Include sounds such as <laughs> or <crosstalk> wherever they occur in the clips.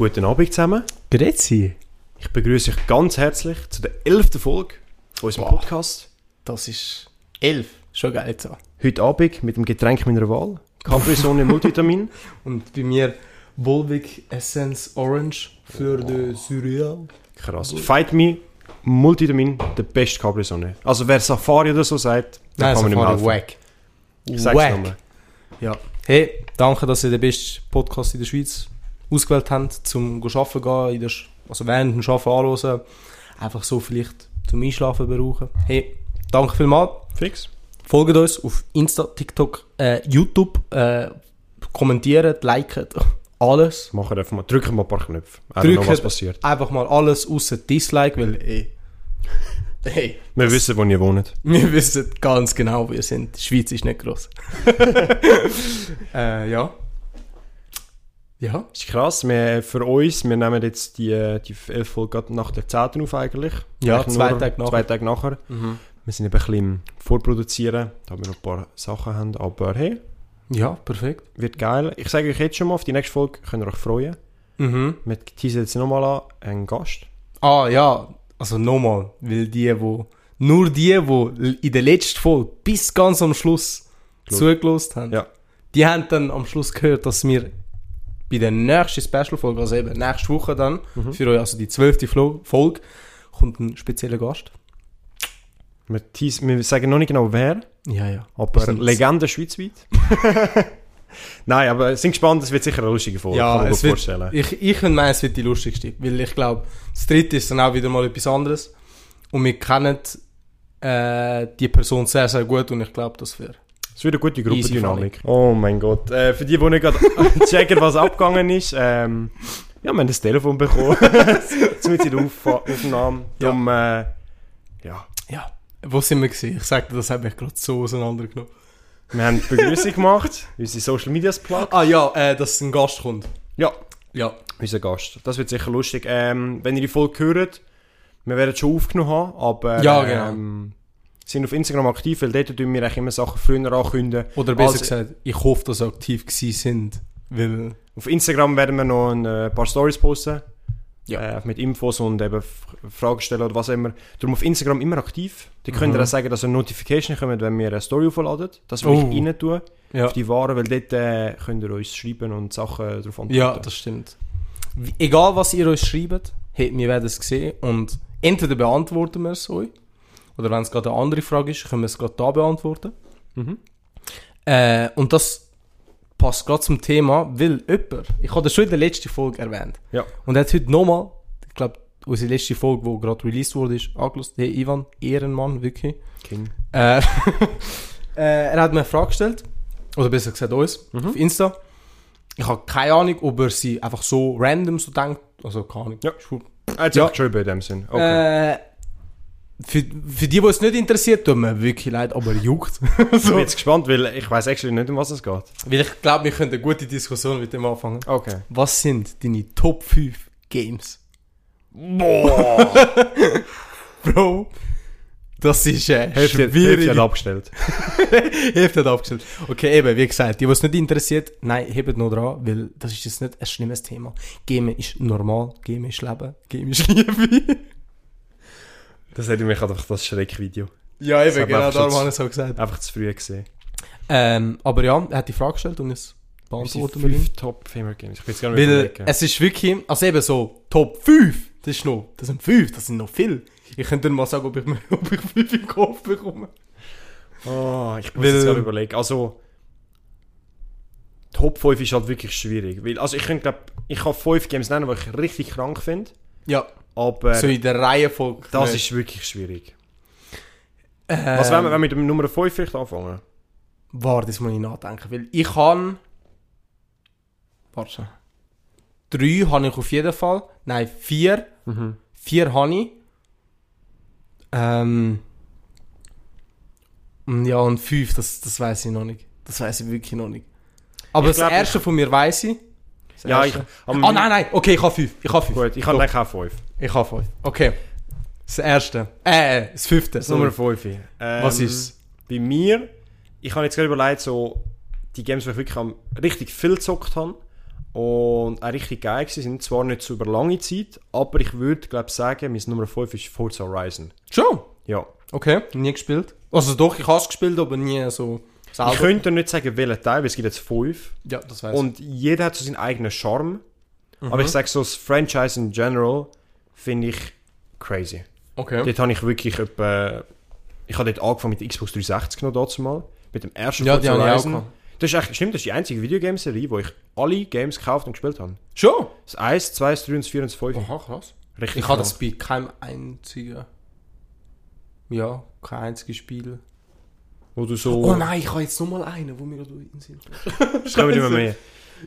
Guten Abend zusammen. Grüezi. Ich begrüße euch ganz herzlich zu der elften Folge unserem Boah. Podcast. Das ist elf. Schon geil so. Heute Abend mit dem Getränk meiner Wahl. Capri-Sonne Multivitamin. <laughs> Und bei mir Volvic Essence Orange für de Surreal. Krass. Fight Me Multivitamin, der beste Capri-Sonne. Also wer Safari oder so sagt, dann kann man Safari nicht mehr helfen. wack. Ich sag's nochmal. Ja. Hey, danke, dass ihr den besten Podcast in der Schweiz ausgewählt habt, zum go arbeiten gehen, der, Sch- also während dem Arbeiten anhören. Einfach so vielleicht zum Einschlafen brauchen. Hey, danke vielmals. Fix. Folgt uns auf Insta, TikTok, äh, YouTube, äh, kommentiert, liket, <laughs> alles. Machen einfach mal. Drücken wir ein paar Knöpfe. Drücken- was passiert. Einfach mal alles außer Dislike, weil ey, <laughs> hey, Wir wissen, wo ihr wohnt. wir wissen ganz genau, wo wir sind. Die Schweiz ist nicht groß. <laughs> äh, ja. Ja. ist krass. Wir, für uns, wir nehmen jetzt die, die elf Folge nach der 10. auf eigentlich. Ja, Eigentlich zwei Tage nachher. Zwei Tage nachher. Wir sind eben ein bisschen im Vorproduzieren, da wir noch ein paar Sachen haben. Aber hey, Ja, perfekt. wird geil. Ich sage euch jetzt schon mal, auf die nächste Folge könnt ihr euch freuen. Mhm. Wir teasen jetzt nochmal an, einen Gast. Ah, ja. Also nochmal, weil die, wo, nur die, wo in der letzten Folge bis ganz am Schluss Gut. zugelost haben, Ja. die haben dann am Schluss gehört, dass wir bei der nächsten Special-Folge, also eben nächste Woche dann, Mhm. für euch, also die zwölfte Folge, kommt ein spezieller Gast. Wir, teasen, wir sagen noch nicht genau wer, Ja, ja. aber Legende schweizweit. <laughs> Nein, aber sind gespannt, es wird sicher eine lustige Folge, Ja, kann es mir wird, vorstellen. ich, ich könnte meinen, es wird die lustigste, weil ich glaube, das dritte ist dann auch wieder mal etwas anderes und wir kennen äh, die Person sehr, sehr gut und ich glaube, das wäre Es wird eine gute Gruppendynamik. Oh mein Gott. Äh, für die, die nicht gerade <laughs> <laughs> checken, was abgegangen ist, ähm, ja, wir haben das Telefon bekommen. Mit in der Auf Aufnahme. Ja. Darum, äh, ja. Ja. Wo sind wir gesehen? Ich sagte, das hat mich gerade so auseinandergenommen. Wir haben die Begrüßung gemacht, unsere Social Medias Plug. Ah ja, äh, dass ein Gast kommt. Ja, Ja. unser Gast. Das wird sicher lustig. Ähm, wenn ihr die Folge hört, wir werden es schon aufgenommen haben, aber Ja, genau. ähm, sind auf Instagram aktiv, weil dort tun wir eigentlich immer Sachen früher ankündigen. Oder besser Also- gesagt, ich hoffe, dass sie aktiv gewesen sind. Weil, Auf Instagram werden wir noch ein äh, paar Stories posten. Ja. Äh, mit Infos und eben Fragen stellen oder was auch immer. Darum auf Instagram immer aktiv. Da könnt ihr Mhm. auch sagen, dass eine Notification kommt, wenn wir eine Story aufladen. Das will Oh. ich rein tun. ja. Auf die Waren, weil dort äh, könnt ihr uns schreiben und Sachen darauf antworten. ja, das stimmt. Egal, was ihr uns schreibt, hey, wir werden es sehen und entweder beantworten wir es euch, oder wenn es gerade eine andere Frage ist, können wir es gerade da beantworten. Mhm. Äh, und das passt gerade zum Thema, weil jemand, ich habe das schon in der letzten Folge erwähnt, Ja. und er hat heute nochmal, ich glaube, unsere letzte Folge, die gerade released wurde, ist angelost. Hey Ivan, Ehrenmann, wirklich. King. Äh, <laughs> äh, er hat mir eine Frage gestellt, oder besser gesagt uns, Mhm. auf Insta. Ich habe keine Ahnung, ob er sie einfach so random so denkt, also keine Ahnung. Ja. Er hat Ja. geschrieben in dem Sinn. Okay. Äh, für, für die, die es nicht interessiert, tut mir wirklich leid, aber juckt. <laughs> ich so. bin jetzt gespannt, weil ich weiß actually nicht, um was es geht. Weil ich glaube, wir können eine gute Diskussion mit dem anfangen. Okay. Was sind deine Top 5 Games? Boah! <laughs> Bro, das ist äh, Hälfte, Hälfte schwierig. hat abgestellt. <laughs> Hälfte hat abgestellt. Okay, eben, wie gesagt, die, die es nicht interessiert, nein, hebt noch dran, weil das ist jetzt nicht ein schlimmes Thema. Gamen ist normal, Gamen ist Leben, Gamen ist Liebe. Das hätte mich einfach das Schreckvideo. ja, eben, genau darum schon habe ich es auch gesagt. Einfach zu früh gesehen. Ähm, aber ja, er hat die Frage gestellt und es beantworten wir fünf Top Female Games. Ich bin jetzt gar nicht Weil überlegen. es ist wirklich, also eben so, Top 5, das ist noch, das sind 5, das sind noch viel. Ich könnte dir mal sagen, ob ich, mir, <laughs> ob ich 5 im Kopf bekomme. Oh, ich muss Weil- jetzt gerade überlegen. Also, Top 5 ist halt wirklich schwierig. Weil, also ich könnte, glaub, ich kann 5 Games nennen, die ich richtig krank finde. Ja, Aber so in der Reihenfolge. das nicht. ist wirklich schwierig. Ähm, Was wollen wir, wenn wir mit dem Nummer 5 vielleicht anfangen? Warte, das muss ich nachdenken, weil ich kann... Warte schon. Drei habe ich auf jeden Fall. Nein, vier. Mhm. Vier habe ich. Ähm... Ja, und fünf, das, das weiß ich noch nicht. Das weiß ich wirklich noch nicht. Aber Ich das glaub, erste von mir weiß ich. Das Ja, ich... erste. aber Ah, nein, nein, okay, ich habe fünf. Ich habe fünf. Gut, ich habe eigentlich auch 5. Ich habe fünf. Okay. Das erste. Äh, das fünfte. Das. Nummer 5. Ähm, Was ist Bei mir, ich habe jetzt gerade überlegt, so die Games, die ich wirklich am, richtig viel gezockt habe, Und auch richtig geil gewesen, sind zwar nicht so über lange Zeit, aber ich würde, glaube sagen, mein Nummer 5 ist Forza Horizon. Schon? Ja. Okay, nie gespielt. Also doch, ich habe es gespielt, aber nie so selber. Ich könnte nicht sagen, welchen Teil, weil es gibt jetzt fünf. ja, das weiß ich. Und jeder hat so seinen eigenen Charme. Mhm. Aber ich sage so, das Franchise in general finde ich crazy. Okay. Dort habe ich wirklich etwa... Ich habe dort angefangen mit Xbox 360 noch dazu mal. Mit dem ersten Ja, Forza Horizon. Das ist echt, stimmt, das ist die einzige Videogameserie, wo ich alle Games gekauft und gespielt habe. Schon? Das 1, 2, das 3 und das 4 und das 5. Aha, krass. Richtig Ich habe das bei keinem einzigen... Ja, kein einziges Spiel. Wo du so... Oh nein, ich habe jetzt nochmal einen, wo mir gerade in den Sinn kommt. Das kommen immer mehr.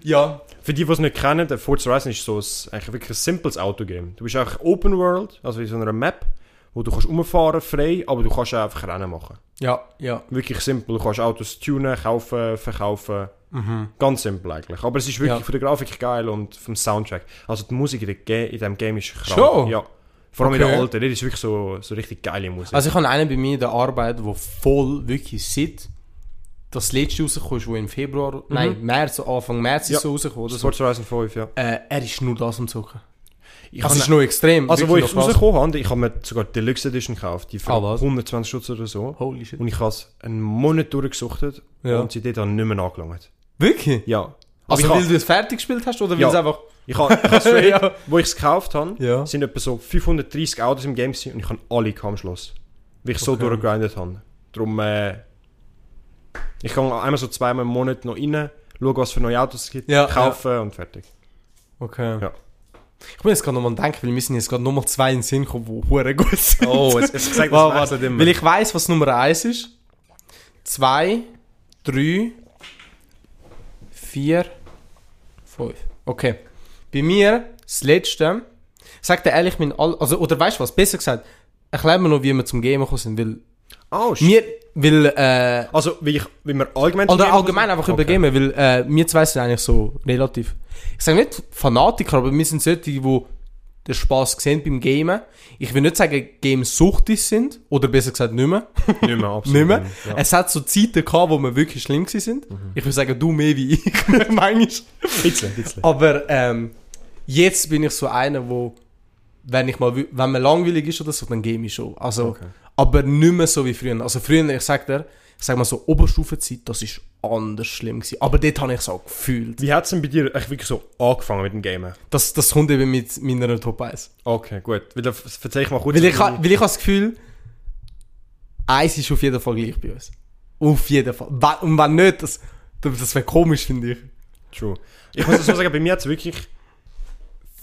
Ja. Für die, die es nicht kennen, der Forza Horizon ist so ein, eigentlich wirklich ein simples Autogame. Du bist auch Open World, also in so einer Map, wo du kannst rumfahren frei, aber du kannst auch einfach Rennen machen. Ja, ja. Wirklich simpel. Du kannst Autos tunen, kaufen, verkaufen. Ganz simpel eigentlich. Aber es ist wirklich Ja. von der Grafik geil und vom Soundtrack. Also die Musik in, der in diesem Game ist krank. Schon? Ja. Vor allem in Okay. der alten. Das ist wirklich so, so richtig geile Musik. Also ich habe einen bei mir in der Arbeit, der voll wirklich sieht, das letzte rausgekommen ist, wo im Februar, nein, März, Anfang März Ja. ist so rausgekommen oder so. Forza Horizon 5, ja. Äh, er ist nur das am Zocken. Ich Das ist noch extrem. also wo ich krass. rausgekommen habe, ich habe mir sogar die Deluxe Edition gekauft. Die für Ah, was? 120 Schutz oder so. Holy shit. Und ich habe es einen Monat durchgesuchtet Ja. und seitdem dann nicht mehr angelangt. Wirklich? Ja. Also ich weil du es fertig gespielt hast oder weil Ja. es einfach... ich habe, <laughs> straight, Ja. wo ich es gekauft habe, Ja. sind etwa so 530 Autos im Game und ich habe alle am Schluss. Weil ich so Okay. durchgegrindet habe. Darum, äh, ich kann einmal so zweimal im Monat noch rein, schauen, was für neue Autos es gibt, Ja, kaufen und fertig. Okay. Ja. Ich bin jetzt gerade nochmal denken, weil wir sind jetzt gerade nochmal zwei in den Sinn gekommen, die hure gut sind. Oh, es, es sagt, Warte, das warte. immer. Weil ich weiss, was Nummer 1 ist. 2, 3, 4, 5. Okay. Bei mir, das letzte, sagt er ehrlich, mein all, also, oder weißt du was, besser gesagt, erklär mir noch, wie wir zum Gamen gekommen sind, weil, Oh, shit. mir, weil, äh, Also, wie, ich, wie wir allgemein... oder allgemein einfach über Okay. Gamen, weil, äh, wir zwei sind eigentlich so relativ, ich sage nicht Fanatiker, aber wir sind solche, die den Spaß sehen beim Gamen. Ich will nicht sagen, Games suchtig sind, oder besser gesagt nicht mehr. Nicht mehr, <laughs> absolut. nicht mehr. Ja. Es hat so Zeiten gehabt, wo wir wirklich schlimm gewesen sind. Ich würde sagen, du mehr wie ich, <laughs> manchmal. Bisschen, bisschen. Aber ähm, jetzt bin ich so einer, wo, wenn ich mal, wenn man langweilig ist oder so, dann game ich schon. Also, Okay. Aber nicht mehr so wie früher. Also früher, ich sag dir, ich sag mal so, Oberstufenzeit, das ist anders schlimm gewesen. Aber dort habe ich es auch gefühlt. Wie hat es denn bei dir echt wirklich so angefangen mit dem Gamen? Das, das kommt eben mit meiner Top 1. Okay, gut. Weil, da erzähl ich mal kurz... Weil ich, ha- weil ich habe das Gefühl, eins ist auf jeden Fall gleich bei uns. Auf jeden Fall. Und wenn nicht, das, das wäre komisch, finde ich. True. Ich muss so sagen, bei mir hat es wirklich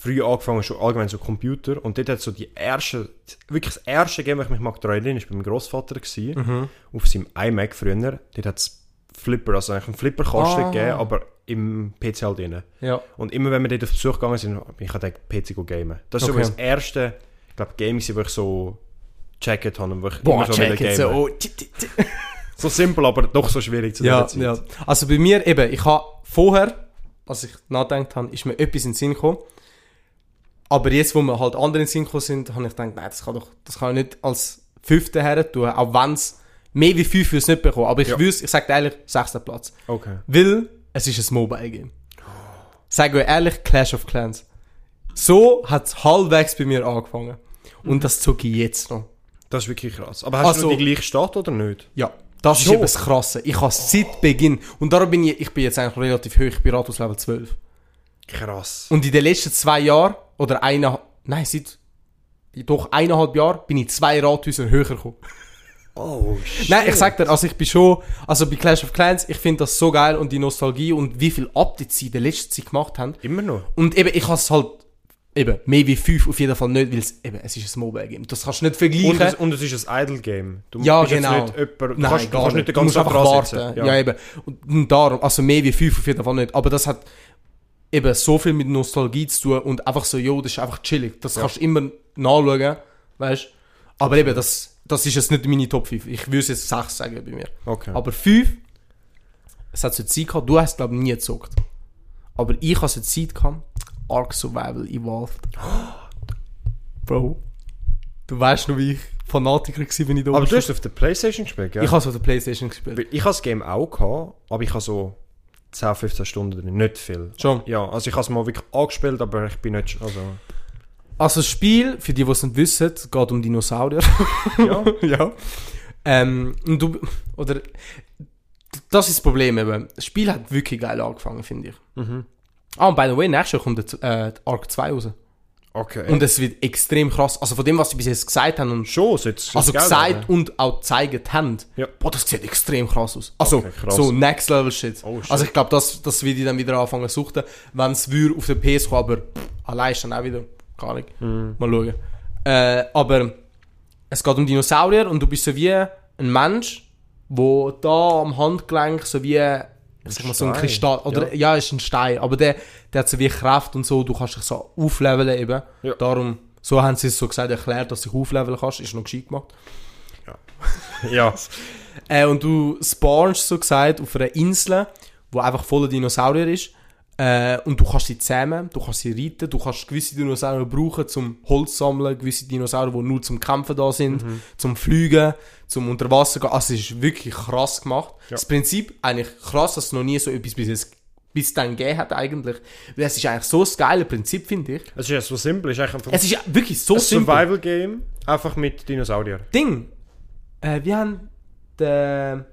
früh angefangen, schon allgemein so Computer. Und dort hat so die erste, wirklich das erste Game, das ich mich mag daran erinnern, ist bei meinem Großvater gewesen, auf seinem iMac früher. Dort hat es Flipper, also eigentlich einen Flipper-Kasten Ah. gegeben, aber im PC halt drin. Ja. Und immer wenn wir dort auf Besuch gegangen sind, ich halt PC go gamen. Das ist Okay. so das erste, ich glaube, Game, wo ich so gecheckt habe und wo ich Boah, immer so wieder jetzt so. gamen. Oh, tsch, tsch. <laughs> So simpel, aber doch so schwierig zu Ja, ja. Also bei mir eben, ich habe vorher, als ich nachgedacht habe, ist mir etwas in den Sinn gekommen. Aber jetzt, wo mir halt andere in gekommen sind, habe ich gedacht, nein, das kann doch, das kann ich nicht als Fünfte her tun, auch wenn es mehr wie fünf es nicht bekommen. Aber ich Ja. wüsste, ich sage ehrlich, sechster Platz. Okay. Weil es ist ein Mobile-Game. Sag euch ehrlich, Clash of Clans. So hat es halbwegs bei mir angefangen. Und das zog ich jetzt noch. Das ist wirklich krass. Aber hast Also- du die gleiche Stadt oder nicht? Ja. Das ist Schon? eben das Krasse. Ich habe seit Beginn, und darum bin ich, ich bin jetzt eigentlich relativ hoch, ich bin Rathaus Level 12. Krass. Und in den letzten zwei Jahren, oder einer, nein, seit doch eineinhalb Jahren, bin ich zwei Rathäuser höher gekommen. Oh, shit. Nein, ich sag dir, also ich bin schon, also bei Clash of Clans, ich finde das so geil und die Nostalgie und wie viel Updates sie in der letzten Zeit gemacht haben. Immer noch? Und eben, ich habe es halt, eben, mehr wie fünf auf jeden Fall nicht, weil es, eben, es ist ein Mobile-Game. Das kannst du nicht vergleichen. Und es, und es ist ein Idle-Game. Du Ja, genau. Nicht jemand, du Nein, kannst, du kannst nicht. den ganzen Tag warten. sitzen. Ja. eben. Und, und darum, also mehr wie fünf auf jeden Fall nicht. Aber das hat eben so viel mit Nostalgie zu tun und einfach so, jo, das ist einfach chillig. Das Ja. kannst du immer nachschauen, weißt Aber eben, das, das ist jetzt nicht meine Top 5. Ich würde jetzt 6 sagen bei mir. Okay. Aber 5, es hat so eine Zeit gehabt, du hast glaube ich nie gezockt. Aber ich habe so eine Zeit gehabt, Ark Survival Evolved. <gasps> Bro, du weißt noch, wie ich Fanatiker war, wenn ich da aber du hast auf der Playstation gespielt, gell? Ich habe es auf der Playstation gespielt. Ich habe das Game auch gehabt, aber ich habe so 10, 15 Stunden drin. Nicht viel. Schon. Ja, also ich habe es mal wirklich angespielt, aber ich bin nicht... Also, Also das Spiel, für die, die es nicht wissen, geht um Dinosaurier. <laughs> ja. <laughs> ja. Ähm, und du, oder, das ist das Problem eben. Das Spiel hat wirklich geil angefangen, finde ich. Mhm. Ah, und by the way, nächstes Jahr kommt der, äh, Arc 2 raus. Okay. Und es wird extrem krass. Also von dem, was sie bis jetzt gesagt haben und schon, soll's, also gesagt werden. und auch gezeigt haben, Ja. boah, das sieht extrem krass aus. Also, Okay, krass. so Next Level Shit. Oh, also ich glaube, das, das würde ich dann wieder anfangen zu suchten, wenn es auf der PS kommen, aber pff, allein ist dann auch wieder, gar nicht. Mhm. Mal schauen. Äh, aber es geht um Dinosaurier und du bist so wie ein Mensch, wo da am Handgelenk so wie ich sag mal, so ein. Kristall, oder ja. ist ein Stein, aber der, der hat so wie Kraft und so, du kannst dich so aufleveln eben. Ja. Darum, so haben sie es so gesagt erklärt, dass du dich aufleveln kannst, ist noch gescheit gemacht. Ja. <laughs> Äh, und du spawnst so gesagt auf einer Insel, wo einfach voller Dinosaurier ist. Äh, und du kannst sie zähmen, du kannst sie reiten, du kannst gewisse Dinosaurier brauchen zum Holz sammeln, gewisse Dinosaurier, die nur zum Kämpfen da sind, zum Fliegen, zum Unterwasser gehen. Also es ist wirklich krass gemacht. Das Prinzip eigentlich krass, dass es noch nie so etwas bis jetzt bis dann gegeben hat eigentlich. Weil es ist eigentlich so ein geiles Prinzip, finde ich. Es ist ja so simpel, es ist einfach Es ist ja wirklich so ein simpel. Survival-Game, einfach mit Dinosaurier. Ding. Äh, wir haben der,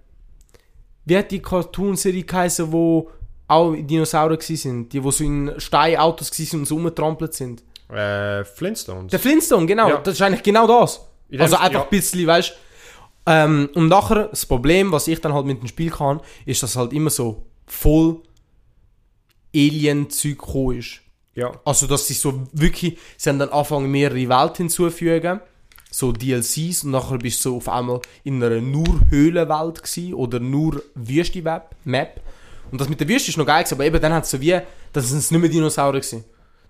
wie hat die Cartoon-Serie geheißen, wo auch Dinosaurier gsi sind, die wo so in Steinautos gsi sind und so rumgetrampelt sind. Äh, Flintstones. Der Flintstone, genau, Ja. das ist eigentlich genau das. Dem- Also einfach ja. ein bisschen, weißt ähm, Und nachher, das Problem, was ich dann halt mit dem Spiel kann, ist, dass halt immer so voll Alien-Zeug ist. ja. Also, dass sie so wirklich, sie haben dann angefangen, mehrere Welten hinzufügen, so DLCs, und nachher bist du so auf einmal in einer nur Höhlenwelt gsi oder nur Wüste-Map. Und das mit der Wüste ist noch geil gewesen, aber eben dann hat es so wie, dann sind es nicht mehr Dinosaurier gewesen.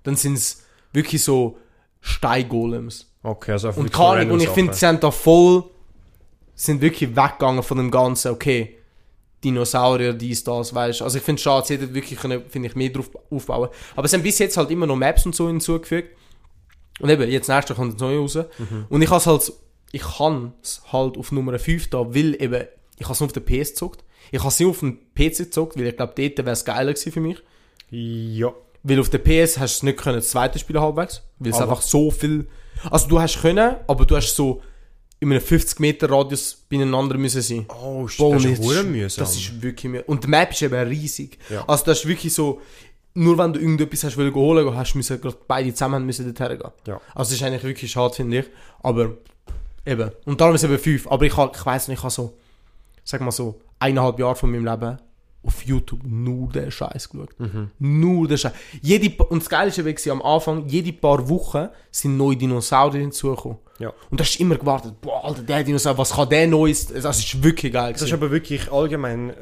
Dann sind es wirklich so Steingolems. Okay, also einfach Und keine Ahnung, und ich finde, sie sind da voll, sind wirklich weggegangen von dem Ganzen, okay, Dinosaurier, dies, das, weißt du. Also ich finde es schade, sie hätten wirklich, finde ich, mehr drauf aufbauen. Aber sie haben bis jetzt halt immer noch Maps und so hinzugefügt. Und eben, jetzt nächstes Jahr kommt das neue raus. Mhm. Und ich habe halt, ich kann es halt auf Nummer 5 da, weil eben, ich habe es nur auf der PS gezockt. Ich habe es nicht auf dem PC gezockt, weil ich glaube, dort wäre es geiler gewesen für mich. Ja. Weil auf der PS hast du es nicht können, das zweite Spiel halbwegs. Weil es Aber- einfach so viel. Also du hast können, aber du hast so in einem 50 Meter Radius beieinander müssen sein. Oh, Boah, das ist hure mühsam. Das ist wirklich mühsam. Und die Map ist eben riesig. Ja. Also das ist wirklich so, nur wenn du irgendetwas hast wollen holen, hast du müssen gerade beide zusammen müssen dorthin gehen. Ja. Also das ist eigentlich wirklich schade, finde ich. Aber eben. Und darum ist es eben 5. Aber ich, ich weiss nicht, ich habe so, sag mal so, eineinhalb Jahre von meinem Leben auf YouTube nur den Scheiß geschaut. Nur den Scheiß. Jede, und das eben, gewesen, am Anfang, jede paar Wochen sind neue Dinosaurier hinzugekommen. Ja. Und da hast du immer gewartet, boah, Alter, der Dinosaurier, was kann der Neues? Das ist wirklich geil. Das ist gewesen. aber wirklich allgemein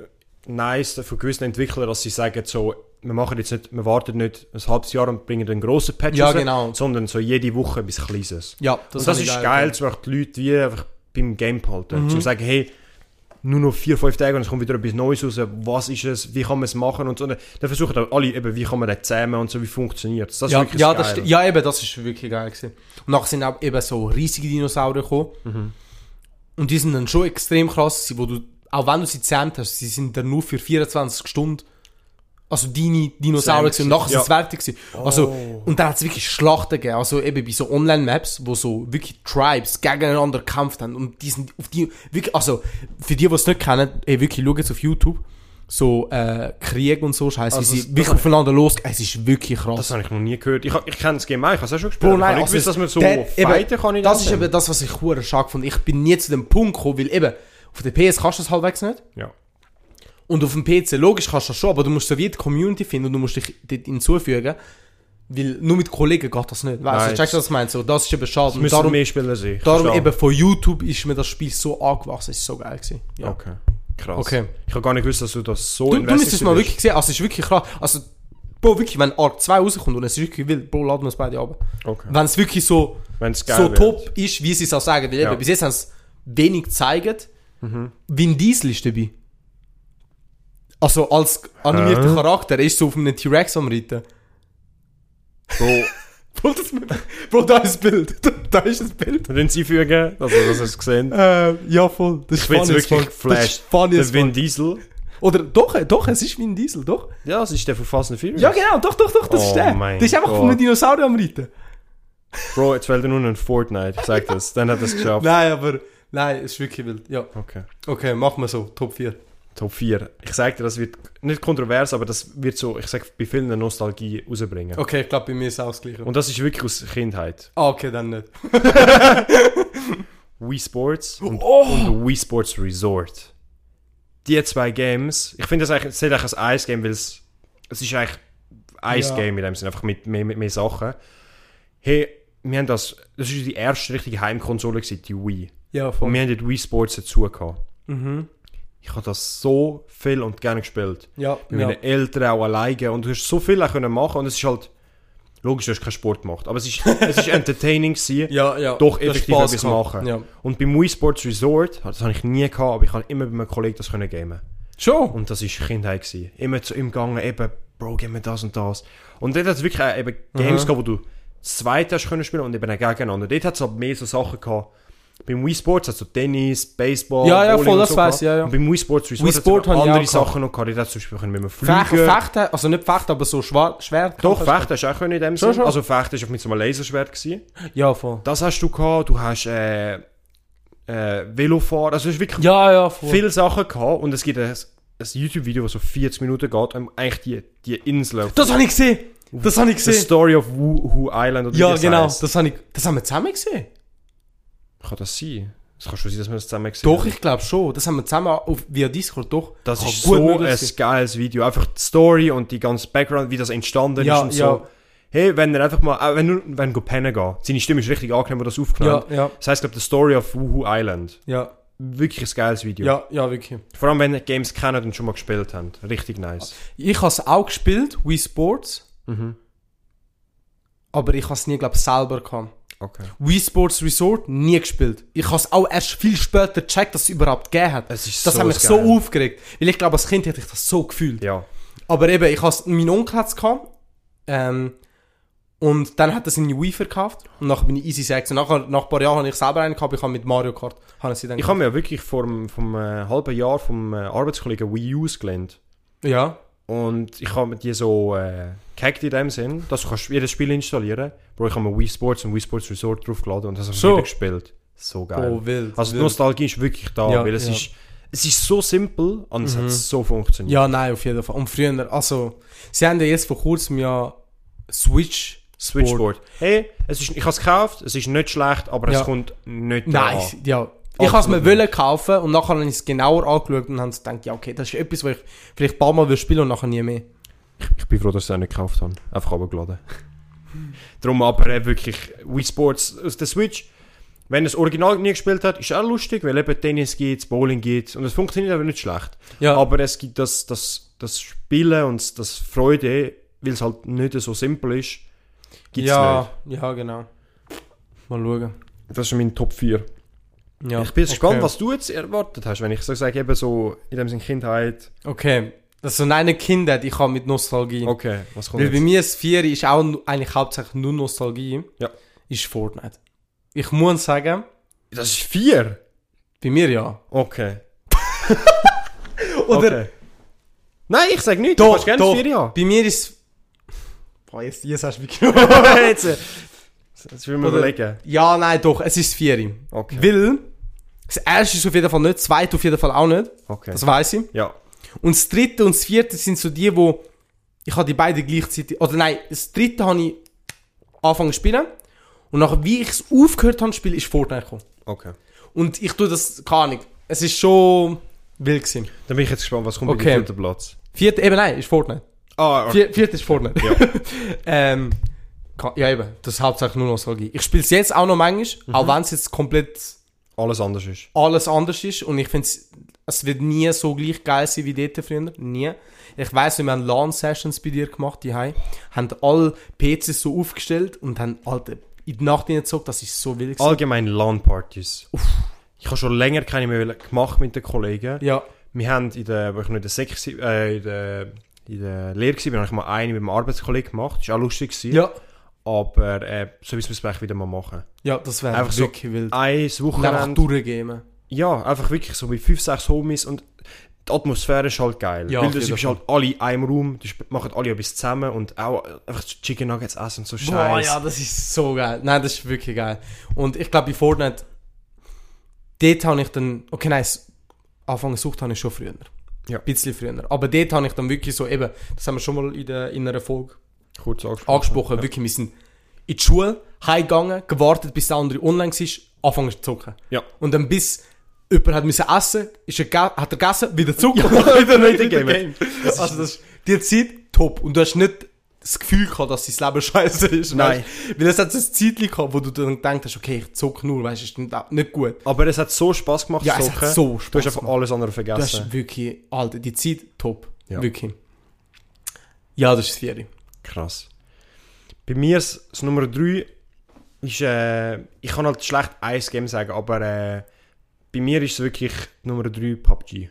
nice von gewissen Entwicklern, dass sie sagen so, wir machen jetzt nicht, wir warten nicht ein halbes Jahr und bringen einen grossen Patch Ja, raus, genau. sondern so jede Woche etwas Kleines. ja, Das, und das ist geil, gefunden. zu auch die Leute wie einfach beim Game behalten. Mhm. Zu sagen, hey, nur noch vier, fünf Tage und es kommt wieder etwas Neues raus. Was ist es? Wie kann man es machen? Und so. Dann versuchen auch alle, eben, wie kann man das zähmen und so, wie funktioniert es. Das ja, wirklich ja, geil. das, ja, eben, das ist wirklich geil gewesen. Und nachher sind auch eben so riesige Dinosaurier gekommen. Mhm. Und die sind dann schon extrem krass gewesen, wo du, auch wenn du sie gezähmt hast, sie sind dann nur für 24 Stunden, also deine Dinosaurier. Und nachher Ja. fertig gewesen. Also, Oh. und dann hat es wirklich Schlachten gegeben, also eben bei so Online-Maps, wo so wirklich Tribes gegeneinander gekämpft haben. Und die sind auf die, wirklich, also, für die, die es nicht kennen, ey, wirklich, schaut auf YouTube, so, äh, Krieg und so, scheiße, Also sie wirklich aufeinander losgehen. Es ist wirklich krass. Das habe ich noch nie gehört. Ich, ich kenne das Game auch, ich habe es auch schon gespielt. Bro, ich nein, nicht also gewusst, dass man so der- fighten kann. Das ist eben das, was ich hure stark fand. Ich bin nie zu dem Punkt gekommen, weil eben, auf der PS kannst du das halbwegs nicht. Ja. Und auf dem PC, logisch kannst du das schon, aber du musst so wie die Community finden und du musst dich dort hinzufügen. Weil nur mit Kollegen geht das nicht. Weißt du, checkst du, was ich meine? So, das ist eben schade. Müssen darum, mehr Spieler sein. Ich darum verstehe. eben von YouTube ist mir das Spiel so angewachsen. Es ist so geil gewesen. Ja. Okay, krass. Okay. Ich habe gar nicht gewusst, dass du das so Du, du müsstest es mal wirklich sehen. Also, es ist wirklich krass. Also, Bro, wirklich, wenn Arc 2 rauskommt und es ist wirklich wild, Bro, laden wir es beide ab. Okay. Wenn es wirklich so, Wenn es geil so wird. top ist, wie sie es auch sagen. Weil Ja. eben, bis jetzt haben sie wenig gezeigt. Mhm. Vin Diesel ist dabei. Also als animierter Hä? Charakter, er ist so auf einem T-Rex am Reiten. Bro, <laughs> Bro, das, Bro, da ist <laughs> das Bild. Da ist das Bild. dann sie fügen, also dass ihr es gesehen Äh, ja, voll. Das Ich as wirklich fuck. Das ist geflasht. Vin. Diesel Oder doch, doch, es ist Vin Diesel, doch. Ja, das ist der von Fast and Furious. Ja, genau, doch, doch, doch, das Oh ist der. Der ist einfach Gott. von einem Dinosaurier am Reiten. Bro, jetzt fällt er nur noch in Fortnite. Ich sag <laughs> das. Dann hat er es geschafft. Nein, aber, nein, es ist wirklich wild. Ja, Okay. okay, machen wir so, Top 4. Top 4. Ich sag dir, das wird nicht kontrovers, aber das wird so, ich sag, bei vielen eine Nostalgie rausbringen. Okay, ich glaube, bei mir ist es ausgeglichen. Und das ist wirklich aus Kindheit. Ah, okay, dann nicht. <laughs> Wii Sports und, Oh! und Wii Sports Resort. Die zwei Games, ich finde das eigentlich, zählt eigentlich als ein Game, weil es, es ist eigentlich ein Ja. Game in dem Sinne, einfach mit mehr, mit mehr Sachen. Hey, wir haben das, das ist die erste richtige Heimkonsole gewesen, die Wii. Ja, Und voll. wir haben die Wii Sports dazu gehabt. Mhm. Ich habe das so viel und gerne gespielt. Ja, Mit ja. meinen Eltern auch alleine. Und du hast so viel auch können machen und es ist halt, logisch, du hast keinen Sport gemacht, aber es ist, <laughs> es ist entertaining gewesen. ja, ja. Doch effektiv etwas machen. Ja. Und beim Wii Sports Resort, das habe ich nie gehabt, aber ich habe immer bei meinem Kollegen das können gamen. Schon? Und das ist Kindheit gewesen. Immer zu ihm gegangen, eben, Bro, gib mir das und das. Und dort hat es wirklich auch eben Games Mhm. gehabt, wo du das zweite hast können spielen und eben auch gegeneinander. Dort hat es halt mehr so Sachen gehabt. Beim Wii Sports hat es so Tennis, Baseball, Ja, ja, Bowling voll, das so weiss ich, ja, ja. Und beim Wii Sports Wii Sport habe ich andere gehabt. Sachen noch gehabt. Dort hat zum Beispiel mit einem Fech, Fliegen. Fechten, also nicht Fechten, aber so Schwer Schwert. Doch, Fechten hast du auch können in dem Schon, Sinn. schon. Also Fechten auf mit so einem Laserschwert gewesen. Ja, voll. Das hast du gehabt. Du hast äh, äh, Velofahren. Also es ist wirklich Ja, ja, voll. viele Sachen gehabt und es gibt ein, ein YouTube-Video, das so 40 Minuten geht, um eigentlich die, die Insel. Das habe ich gesehen. Das habe ich The gesehen. Story of Wuhu Island oder Ja, wie das genau. heisst. Das, habe ich, das haben wir zusammen gesehen. Kann das sein? Es kann schon sein, dass wir das zusammen gesehen Doch, haben. ich glaube schon. Das haben wir zusammen auf, via Discord, doch. Das Kann ist so ein sein. geiles Video. Einfach die Story und die ganze Background, wie das entstanden Ja, ist und ja. so. Hey, wenn er einfach mal, äh, wenn du, wenn du pennen gehst, seine Stimme ist richtig angenehm, wo das aufgenommen Ja, ja, Das heisst, glaube The Story of Wuhu Island. ja. Wirklich ein geiles Video. Ja, ja, wirklich. Vor allem, wenn ihr Games kennen und schon mal gespielt habt. Richtig nice. Ich habe es auch gespielt, Wii Sports. Mhm. Aber ich habe es nie, glaube ich, selber gehabt. Okay. Wii Sports Resort nie gespielt. Ich habe es auch erst viel später gecheckt, dass es überhaupt gegeben hat. Es ist Das so hat mich geil. so aufgeregt. Weil ich glaube, als Kind hätte ich das so gefühlt. Ja. Aber eben, ich has, mein Onkel hat es gehabt. Ähm, und dann hat er seine Wii verkauft. Und nachher bin ich easy 6. Und nachher, nach ein paar Jahren habe ich selber einen gehabt. Ich habe mit Mario Kart. Habe sie dann Ich habe mir ja wirklich vor einem, äh, halben Jahr vom äh, Arbeitskollegen Wii U's gelernt. Ja. Und ich habe mir die so äh, gehackt in dem Sinn, dass du kannst jedes Spiel installieren Bro, ich habe mir Wii Sports und Wii Sports Resort draufgeladen und das habe ich So. wieder gespielt. So geil. Oh, wild. also die wild. Nostalgie ist wirklich da, Ja, weil es ja. ist es ist so simpel und es Mhm. hat so funktioniert. Ja, nein, auf jeden Fall. Und früher, also, sie haben ja jetzt vor kurzem ja Switch. Switchboard. Hey, es ist, ich habe es gekauft, es ist nicht schlecht, aber Ja. es kommt nicht Nein, dran. ja. Ich habe es mir wollen kaufen und nachher habe ich es genauer angeschaut und habe gedacht, ja, okay, das ist etwas, was ich vielleicht ein paar Mal will spielen und nachher nie mehr. Ich bin froh, dass ich es auch nicht gekauft habe. Einfach runtergeladen. <laughs> Darum aber äh, wirklich Wii Sports aus der Switch. Wenn das Original nie gespielt hat, ist auch lustig, weil eben Tennis geht, Bowling geht und es funktioniert aber nicht schlecht. Ja, Aber es gibt das, das, das Spielen und das Freude, weil es halt nicht so simpel ist, gibt es ja, ja, genau. Mal schauen. nicht. Das ist mein Top 4. Ja, ich bin jetzt gespannt, okay. was du jetzt erwartet hast, wenn ich so sage, eben so in dem Sinne Kindheit. Okay, das so eine Kindheit, ich habe mit Nostalgie. Okay, was kommt Weil bei jetzt? mir das Vier ist auch eigentlich hauptsächlich nur Nostalgie. Ja. Ist Fortnite. Ich muss sagen, Das ist 4? bei mir ja. Okay. <laughs> Oder okay. Nein, ich sage nicht, Doch, du gerne doch. 4 ja. bei mir ist. Boah, jetzt, jetzt hast du mich <laughs> genommen. jetzt, jetzt will man überlegen. Ja, nein, doch, es ist das Vier. Okay. Weil, das erste ist auf jeden Fall nicht, das zweite auf jeden Fall auch nicht. Okay. Das weiß ich. ja. Und das dritte und das vierte sind so die, wo ich habe die beiden gleichzeitig. Oder nein, das dritte habe ich angefangen zu spielen. Und nachher, wie ich es aufgehört habe zu spielen, ist Fortnite gekommen. Okay. Und ich tue das, keine Ahnung. Es ist schon wild gewesen. Dann bin ich jetzt gespannt, was kommt bei Okay. dir vierten Platz. Vierte, eben nein, ist Fortnite. Ah, Vier, vierte ist Fortnite. Ja. <laughs> ähm, ja eben, das ist hauptsächlich nur Nostalgie. Ich spiele es jetzt auch noch manchmal, Mhm. auch wenn es jetzt komplett alles anders ist. alles anders ist. Und ich finde, es wird nie so gleich geil sein wie dort früher. Nie. Ich weiss, wir haben LAN-Sessions bei dir gemacht, die haben alle PCs so aufgestellt und haben alte in die Nacht hineingezogen, das ist so wild. gewesen. Allgemein LAN-Partys. Ich habe schon länger keine mehr gemacht mit den Kollegen. Ja, Wir haben in der, wo ich noch in der Sek äh, in der, in der Lehre war, habe ich mal eine mit einem Arbeitskollegen gemacht. Das war auch lustig. Gewesen. ja, Aber äh, so müssen wir es vielleicht wieder mal machen. ja, das wäre Einfach so wirklich wild. Ein Und einfach Wochenende. durchgehen. Ja, einfach wirklich so mit fünf, sechs Homies. Und die Atmosphäre ist halt geil. Ja, weil auf das jeden ist halt alle in einem Raum, sp- machen alle etwas zusammen und auch einfach Chicken Nuggets essen und so Boah, Scheiß. ja, das ist so geil. Nein, das ist wirklich geil. Und ich glaube, bei Fortnite, dort habe ich dann, okay, nein, anfangen gesucht habe ich schon früher. Ja. Ein bisschen früher. Aber dort habe ich dann wirklich so eben, das haben wir schon mal in, der, in einer Folge Kurz angesprochen. angesprochen, wirklich, wir sind in die Schule, heimgegangen, gewartet, bis der andere online war, anfangen zu zocken. Ja. Und dann bis jemand hat müssen essen, ist er hat er gegessen, wieder und Ja, <laughs> <laughs> wieder wieder wieder. Game. Also das ist, die Zeit top. Und du hast nicht das Gefühl gehabt, dass dein Leben <laughs> scheiße ist. Nein. Weißt? Weil es hat so ein Zeitchen gehabt, wo du dann gedacht hast, okay, ich zocke nur, weißt du, ist nicht, nicht gut. Aber es hat so Spaß gemacht, Ja, zu es hat zocken. so Du Spaß hast einfach gemacht. alles andere Du vergessen. hast wirklich, Alter, die Zeit top. Ja. Wirklich. Ja, das ist das Vieri. Krass. Bei mir ist das Nummer 3 ist, äh, ich kann halt schlecht ein Game sagen, aber äh, bei mir ist es wirklich Nummer 3 PUBG.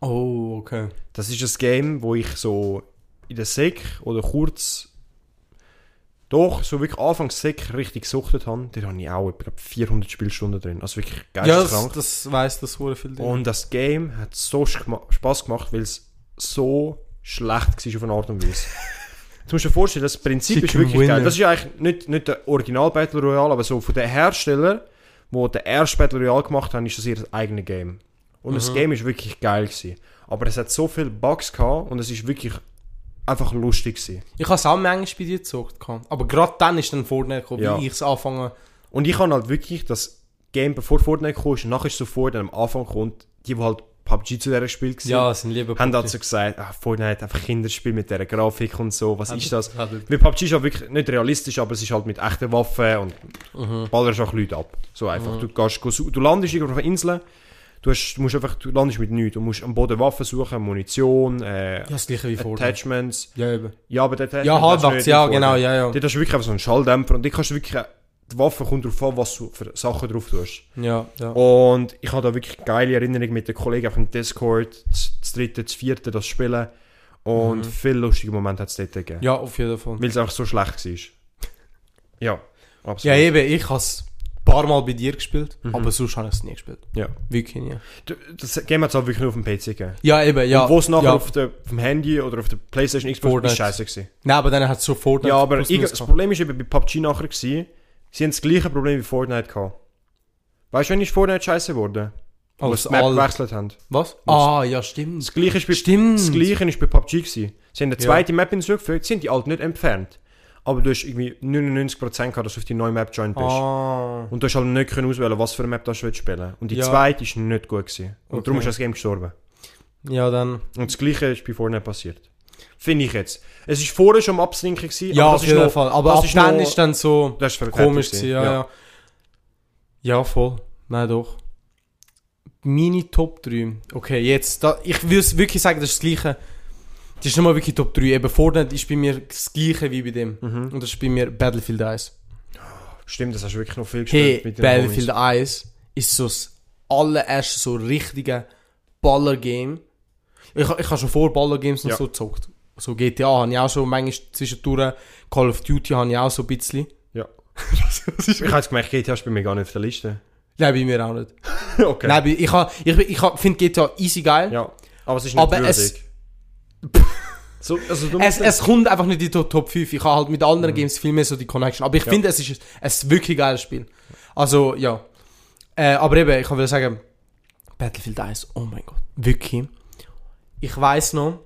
Oh, okay. Das ist ein Game, wo ich so in der Sek oder kurz doch, so wirklich anfangs Sek richtig gesuchtet habe. Da habe ich auch etwa 400 Spielstunden drin. Also wirklich Ja, das, das weiss das hure viel drin. Und das Game hat so Spaß gemacht, weil es so schlecht war auf eine Art und Weise. <laughs> Du musst dir vorstellen, das Prinzip ist Chicken wirklich Winner. geil. Das ist ja eigentlich nicht, nicht der Original Battle Royale, aber so von den Herstellern, die den ersten Battle Royale gemacht haben, ist das ihr eigenes Game. Und das Game ist wirklich geil gewesen. Aber es hat so viele Bugs gehabt und es ist wirklich einfach lustig gewesen. Ich habe es auch manchmal bei dir gezockt. Aber gerade dann ist dann Fortnite gekommen, Ja. wie ich es anfange. Und ich habe halt wirklich das Game, bevor Fortnite kam, ist, nachher ist sofort am Anfang kommt, die, die halt PUBG zu dieser Spiel waren, Ja, es sind liebe haben also gesagt, ah, Fortnite einfach Kinderspiel mit dieser Grafik und so, was ist das? Weil PUBG ist halt wirklich nicht realistisch, aber es ist halt mit echten Waffen und Mhm. ballerst auch Leute ab. So einfach. Du, gehst, du landest irgendwo auf einer Insel, du, hast, du musst einfach, du landest mit nichts. Du musst am Boden Waffen suchen, Munition, äh, Ja, das gleiche wie. Attachments. Ja, eben. Ja, aber der Attachment Ja, nicht ja, genau, ja, ja. Dort hast du wirklich einfach so einen Schalldämpfer und die kannst du wirklich, die Waffe kommt darauf an, was du für Sachen drauf tust. Ja, ja. Und ich habe da wirklich geile Erinnerungen mit den Kollegen auf dem Discord, das, das dritte, das vierte, das Spielen. Und viele lustige Momente hat es dort gegeben. Mhm. Ja, auf jeden Fall. Weil es einfach so schlecht war. Ja, absolut. Ja, eben, ich habe es ein paar Mal bei dir gespielt, aber sonst habe ich es nie gespielt. Ja. Wirklich nie. Das Game hat es auch wirklich nur auf dem PC gegeben. Ja, eben, ja. Wo es nachher ja. auf, der, auf dem Handy oder auf der Playstation Xbox Fortnite. ist scheiße gewesen. Nein, aber dann hat es schon Fortnite. Ja, aber ich, das. Problem ist eben bei PUBG nachher gewesen, sie haben das gleiche Problem wie Fortnite gehabt. Weißt du, wann ist Fortnite scheiße geworden? Wo Als sie die Map all- gewechselt haben. Was? Ah, ja, stimmt. Das gleiche ist bei, Stimmt. Das gleiche ist bei PUBG gewesen. Sie haben eine Ja. zweite Map hinzugefügt, haben die alte nicht entfernt. Aber du hast irgendwie 99% gehabt, dass du auf die neue Map joined bist. Ah. Und du hast halt nicht können auswählen, was für eine Map du willst spielen Und die Ja. zweite ist nicht gut gewesen. Und Okay. darum ist das Game gestorben. Ja, dann. Und das gleiche ist bei Fortnite passiert. Finde ich jetzt. Es ist vorher schon am Absinken gewesen, Ja, aber auf das ist jeden noch, Fall. Aber ab ist dann noch- ist dann so das ist komisch gewesen. ja, ja. Ja, voll. Nein, doch. Meine Top 3. Okay, jetzt. Da, ich würde wirklich sagen, das ist das Gleiche. Das ist nicht mal wirklich Top 3. Eben Fortnite ist bei mir das Gleiche wie bei dem. Mhm. Und das ist bei mir Battlefield 1. Stimmt, das hast du wirklich noch viel Hey, gespielt den Battlefield Homies. 1 ist so das allererste so richtige Baller-Game. Ich, ich habe schon vor Baller-Games noch Ja. so gezockt. So GTA habe ich auch schon manchmal zwischendurch. Call of Duty habe ich auch so ein bisschen. Ja. <laughs> Ich habe jetzt gemerkt, GTA ist bei mir gar nicht auf der Liste. Nein, bei mir auch nicht. <laughs> okay. Nein, ich, ich, ich finde GTA easy geil. Ja. Aber es ist nicht Aber würdig. es- <laughs> so, also Es, es kommt einfach nicht in die Top 5. Ich habe halt mit anderen Games viel mehr so die Connection. Aber ich Ja. finde, es ist ein, wirklich geiles Spiel. Also, ja. Äh, aber eben, ich will sagen, Battlefield 1, oh mein Gott. Wirklich. Ich weiß noch,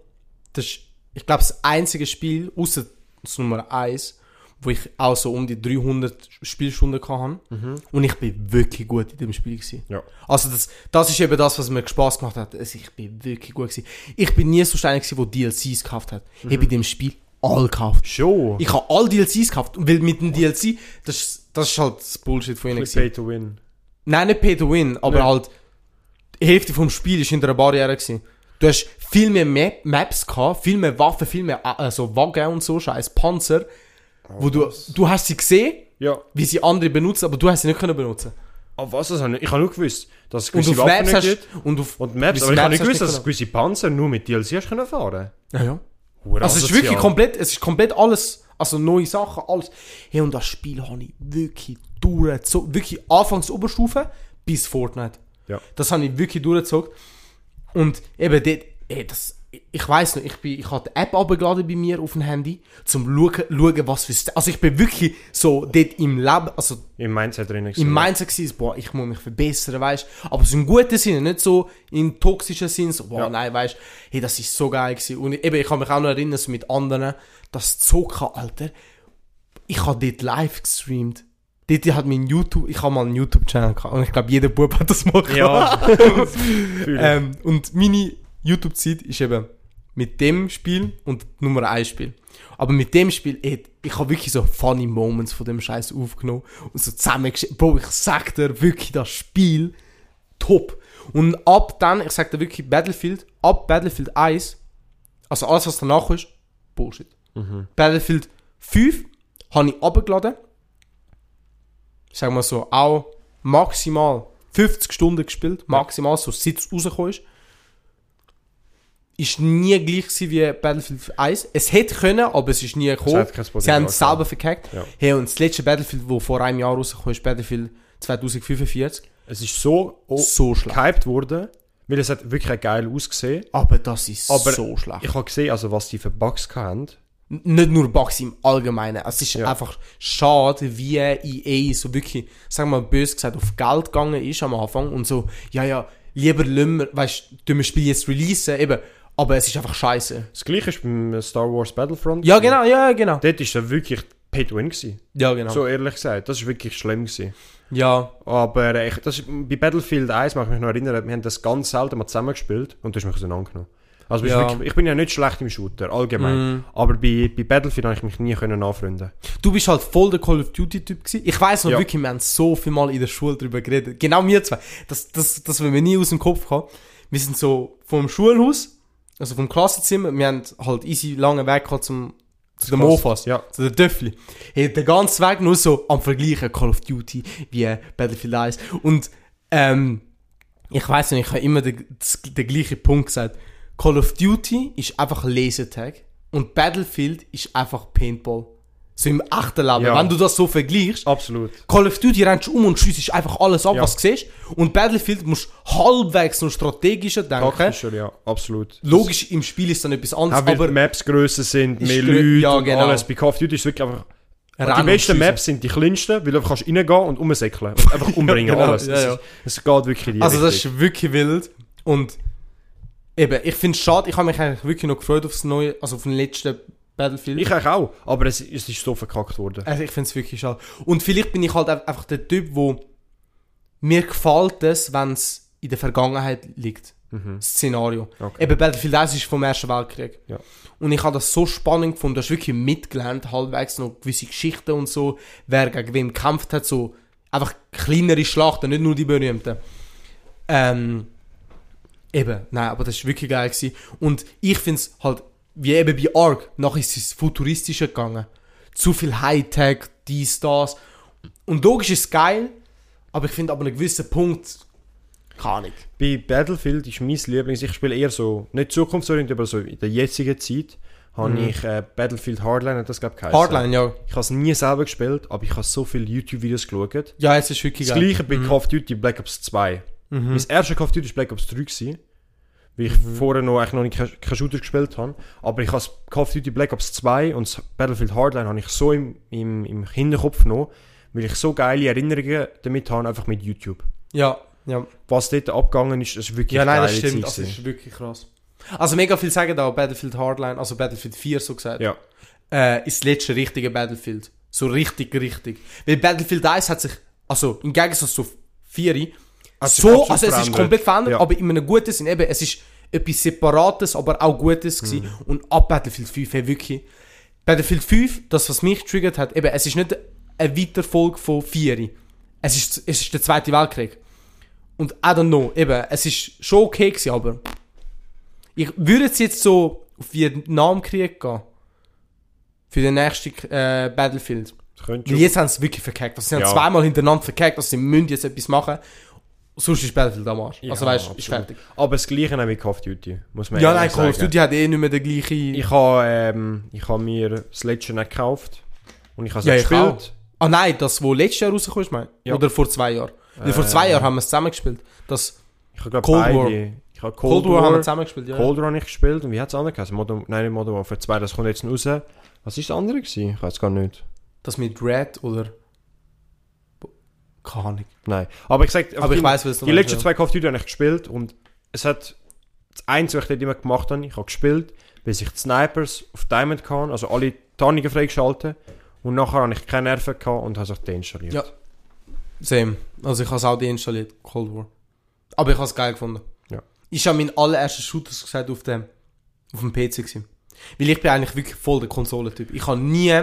das ist, ich glaube, das einzige Spiel, außer das Nummer 1, wo ich auch so um die 300 Spielstunden hatte. Und ich bin wirklich gut in dem Spiel. Gewesen. Ja. Also das, das ist eben das, was mir Spaß gemacht hat. Also ich bin wirklich gut gewesen. Ich bin nie so einer der DLCs gekauft hat. Ich habe in dem Spiel all gekauft. Schon. Ich habe all DLCs gekauft. Weil mit dem DLC, das, das ist halt das Bullshit von ihnen. Pay to Win. Nein, nicht Pay to Win, aber Nicht. halt die Hälfte vom Spiel ist hinter einer Barriere gewesen. Du hast viel mehr Map Maps gehabt, viel mehr Waffen, viel mehr äh, so Wagen und so, scheiß Panzer, wo du, du hast sie gesehen, Ja. wie sie andere benutzen, aber du hast sie nicht können benutzen. Aber was das habe ich? Ich habe nur gewusst, dass es Und gewisse auf Waffen Maps nicht hast gibt. und auf Und Maps, aber ich habe Maps nicht hast gewusst, dass es gewisse Panzer nur mit DLC hast können fahren. Ja, ja. Hure Also es ist wirklich komplett, es ist komplett alles, also neue Sachen, alles. Hey, und das Spiel habe ich wirklich durchgezogen. Wirklich anfangs Oberstufe bis Fortnite. Ja. Das habe ich wirklich durchgezogen. Und eben dort, ey, das, ich weiß noch, ich, bin, ich habe die App abgeladen bei mir auf dem Handy, zum schauen, schauen was für, also ich bin wirklich so dort im Leben, also Im Mindset drin. im Mindset gewesen, boah, ich muss mich verbessern, weißt Aber so im guten Sinne, nicht so im toxischen Sinn, so, boah, Ja. nein, weißt hey, das ist so geil gewesen. Und eben, ich kann mich auch noch erinnern, so mit anderen, das Zocken, Alter, ich habe dort live gestreamt. Dort hat mein YouTube, ich habe mal einen YouTube-Channel gehabt und ich glaube, jeder Bub hat das mal gehabt. <laughs> Ja. ähm, und meine YouTube-Zeit ist eben mit dem Spiel und Nummer 1 Spiel. Aber mit dem Spiel, ey, ich habe wirklich so funny Moments von dem Scheiß aufgenommen und so zusammengeschrieben. Bro, ich sag dir wirklich, das Spiel top. Und ab dann, ich sag dir wirklich, Battlefield, ab Battlefield 1, also alles, was danach ist, Bullshit. Battlefield 5 habe ich abgeladen. Ich sag mal so, auch maximal 50 Stunden gespielt, maximal, so seit es rausgekommen ist. Ist nie gleich wie Battlefield 1. Es hätte können, aber es ist nie gekommen. Sie haben es selber verkackt. Ja. Hey, und das letzte Battlefield, das vor einem Jahr rausgekommen ist, Battlefield 2045, Es ist so, oh, so schlecht. gehypt worden, weil es hat wirklich geil ausgesehen. Aber das ist Aber so schlecht. Ich habe gesehen, also was die für Bugs hatten. Nicht nur Bugs im Allgemeinen. Es ist Ja. einfach schade, wie EA so wirklich, sagen wir mal böse gesagt, auf Geld gegangen ist am Anfang und so, ja, ja, lieber Lümmer, weißt du, wir das Spiel jetzt releasen, eben, aber es ist einfach scheiße. Das gleiche ist beim Star Wars Battlefront. Ja, genau, ja, genau. Dort war er wirklich Pay to Win. Gewesen. Ja, genau. So ehrlich gesagt. Das war wirklich schlimm. Gewesen. Ja, Aber ich, das, ist- bei Battlefield 1 mag ich mich noch erinnern, wir haben das ganz selten mal zusammengespielt und du hast mich auseinandergenommen. Also bist Ja. wirklich, ich bin ja nicht schlecht im Shooter, allgemein. Aber bei, bei Battlefield habe ich mich nie können anfreunden. du bist halt voll der Call of Duty Typ gewesen. Ich weiß noch Ja. wirklich, wir haben so viel mal in der Schule darüber geredet. Genau wir zwei. Das, das, das wir nie aus dem Kopf gehabt. Wir sind so vom Schulhaus, also vom Klassenzimmer, wir haben halt easy langen Weg gehabt zum, zu den Mofas. ja. Zu den Töffli. Hey, den ganzen Weg nur so am Vergleichen Call of Duty wie Battlefield 1. Und, ähm, ich weiß nicht, ich habe immer den, den gleichen Punkt gesagt. Call of Duty ist einfach Lasertag und Battlefield ist einfach Paintball. So im echten Leben. Ja. Wenn du das so vergleichst, Absolut. Call of Duty rennst du um und schiessest einfach alles ab, Ja. was du siehst. Und Battlefield musst du halbwegs noch strategischer denken. Taktischer, ja, absolut. Logisch, im Spiel ist dann etwas anderes, Auch weil aber die Maps grösser sind, Ist mehr grö- Leute ja, und genau. alles. Bei Call of Duty ist es wirklich einfach... Rennen die und besten schiessen. Maps sind die kleinsten, weil du einfach kannst reingehen und umsäckeln. Und einfach <laughs> umbringen, genau, alles. ja, ja. Es geht wirklich in die Also das Richtung. ist wirklich wild. Und eben, ich finde es schade, ich habe mich eigentlich wirklich noch gefreut auf das neue, also auf den letzten Battlefield. Ich eigentlich auch, aber es, es ist so verkackt worden. also ich finde es wirklich schade. Und vielleicht bin ich halt ein- einfach der Typ, wo mir gefällt es, wenn es in der Vergangenheit liegt. Das Szenario. Mhm. Okay. Eben Battlefield 1 ist vom Ersten Weltkrieg. Ja. Und ich habe das so spannend gefunden, du hast wirklich mitgelernt, halbwegs noch gewisse Geschichten und so, wer gegen wem gekämpft hat, so einfach kleinere Schlachten, nicht nur die berühmten. Ähm, eben, nein, aber das ist wirklich geil gewesen. Und ich finde es halt, wie eben bei Ark, nachher ist es futuristischer gegangen. Zu viel Hightech, dies, das. Und logisch ist es geil, aber ich finde aber einen gewissen Punkt, keine Ahnung. Bei Battlefield ist mein Lieblings, ich spiele eher so, nicht zukunftsorientiert, aber so in der jetzigen Zeit, habe ich äh, Battlefield Hardline, das glaube ich. Mhm. Hardline, ja. Ich habe es nie selber gespielt, aber ich habe so viele YouTube-Videos geschaut. Ja, es ist wirklich Das geil. gleiche bei Call of Duty Black Ops 2. Mhm. Mein erster Call of Duty war Black Ops 3, gewesen, weil ich vorher noch, eigentlich noch nicht keinen Shooter gespielt habe. Aber ich habe Call of Duty Black Ops 2 und Battlefield Hardline habe ich so im, im, im Hinterkopf genommen, weil ich so geile Erinnerungen damit habe, einfach mit YouTube. Ja, ja. Was dort abgegangen ist, das ist wirklich Ja, nein, das stimmt. Das ist wirklich krass. Also mega viel sagen da Battlefield Hardline, also Battlefield 4 so gesagt, Ja. äh, ist das letzte richtige Battlefield. So richtig, richtig. Weil Battlefield 1 hat sich, also im Gegensatz zu 4, Sich so, also es ist komplett verändert, Ja. aber in einem guten Sinn. Eben, es ist etwas Separates, aber auch Gutes gewesen. Mhm. Und ab Battlefield 5, hey, wirklich. Battlefield 5, das was mich getriggert hat, eben, es ist nicht eine Weiterfolge von 4. Es ist, es ist der Zweite Weltkrieg. Und I don't know, eben, es ist schon okay gewesen, aber ich würde jetzt jetzt so auf Vietnamkrieg gehen. Für den nächsten äh, Battlefield. Jetzt haben sie wirklich verkackt. Also sie haben Ja. zweimal hintereinander verkackt, also sie müssen jetzt etwas machen. Sonst ist Battlefield am Arsch. Ja, also weißt du, ist fertig. Aber das gleiche mit Call of Duty, muss man Ja, nein, Call of. Duty hat eh nicht mehr den gleichen... Ich habe ähm, ich habe mir das letzte nicht gekauft und ich habe es Ja, gespielt. ah nein, das, wo letztes Jahr rausgekommen ist, mein? Ja. Oder vor zwei Jahren? Weil vor Äh, zwei Jahren haben wir es zusammen gespielt. Das, Ich habe Cold War. beide, Ich habe Cold, War haben wir zusammen gespielt, ja. Cold War ich gespielt und wie hat es andere geheißen? Modern, nein, nicht Modern Warfare 2, das kommt jetzt raus. Was ist das andere gewesen? Ich weiß gar nicht. Das mit Red oder... Keine Ahnung. Nein. Aber ich sag, Aber die, ich weiss, was du die letzten zwei Call of Duty habe ich gespielt und es hat das Einzige, was ich immer gemacht habe, ich habe gespielt, bis ich die Snipers auf Diamond kann, also alle Tarnungen freigeschaltet und nachher habe ich keine Nerven gehabt und habe es deinstalliert. Ja. Same. Also ich habe es auch deinstalliert, Cold War. Aber ich habe es geil gefunden. Ja. Ich habe mein allererster Shooter gesagt auf dem, auf dem PC gewesen. Weil ich bin eigentlich wirklich voll der Konsolentyp. Ich habe nie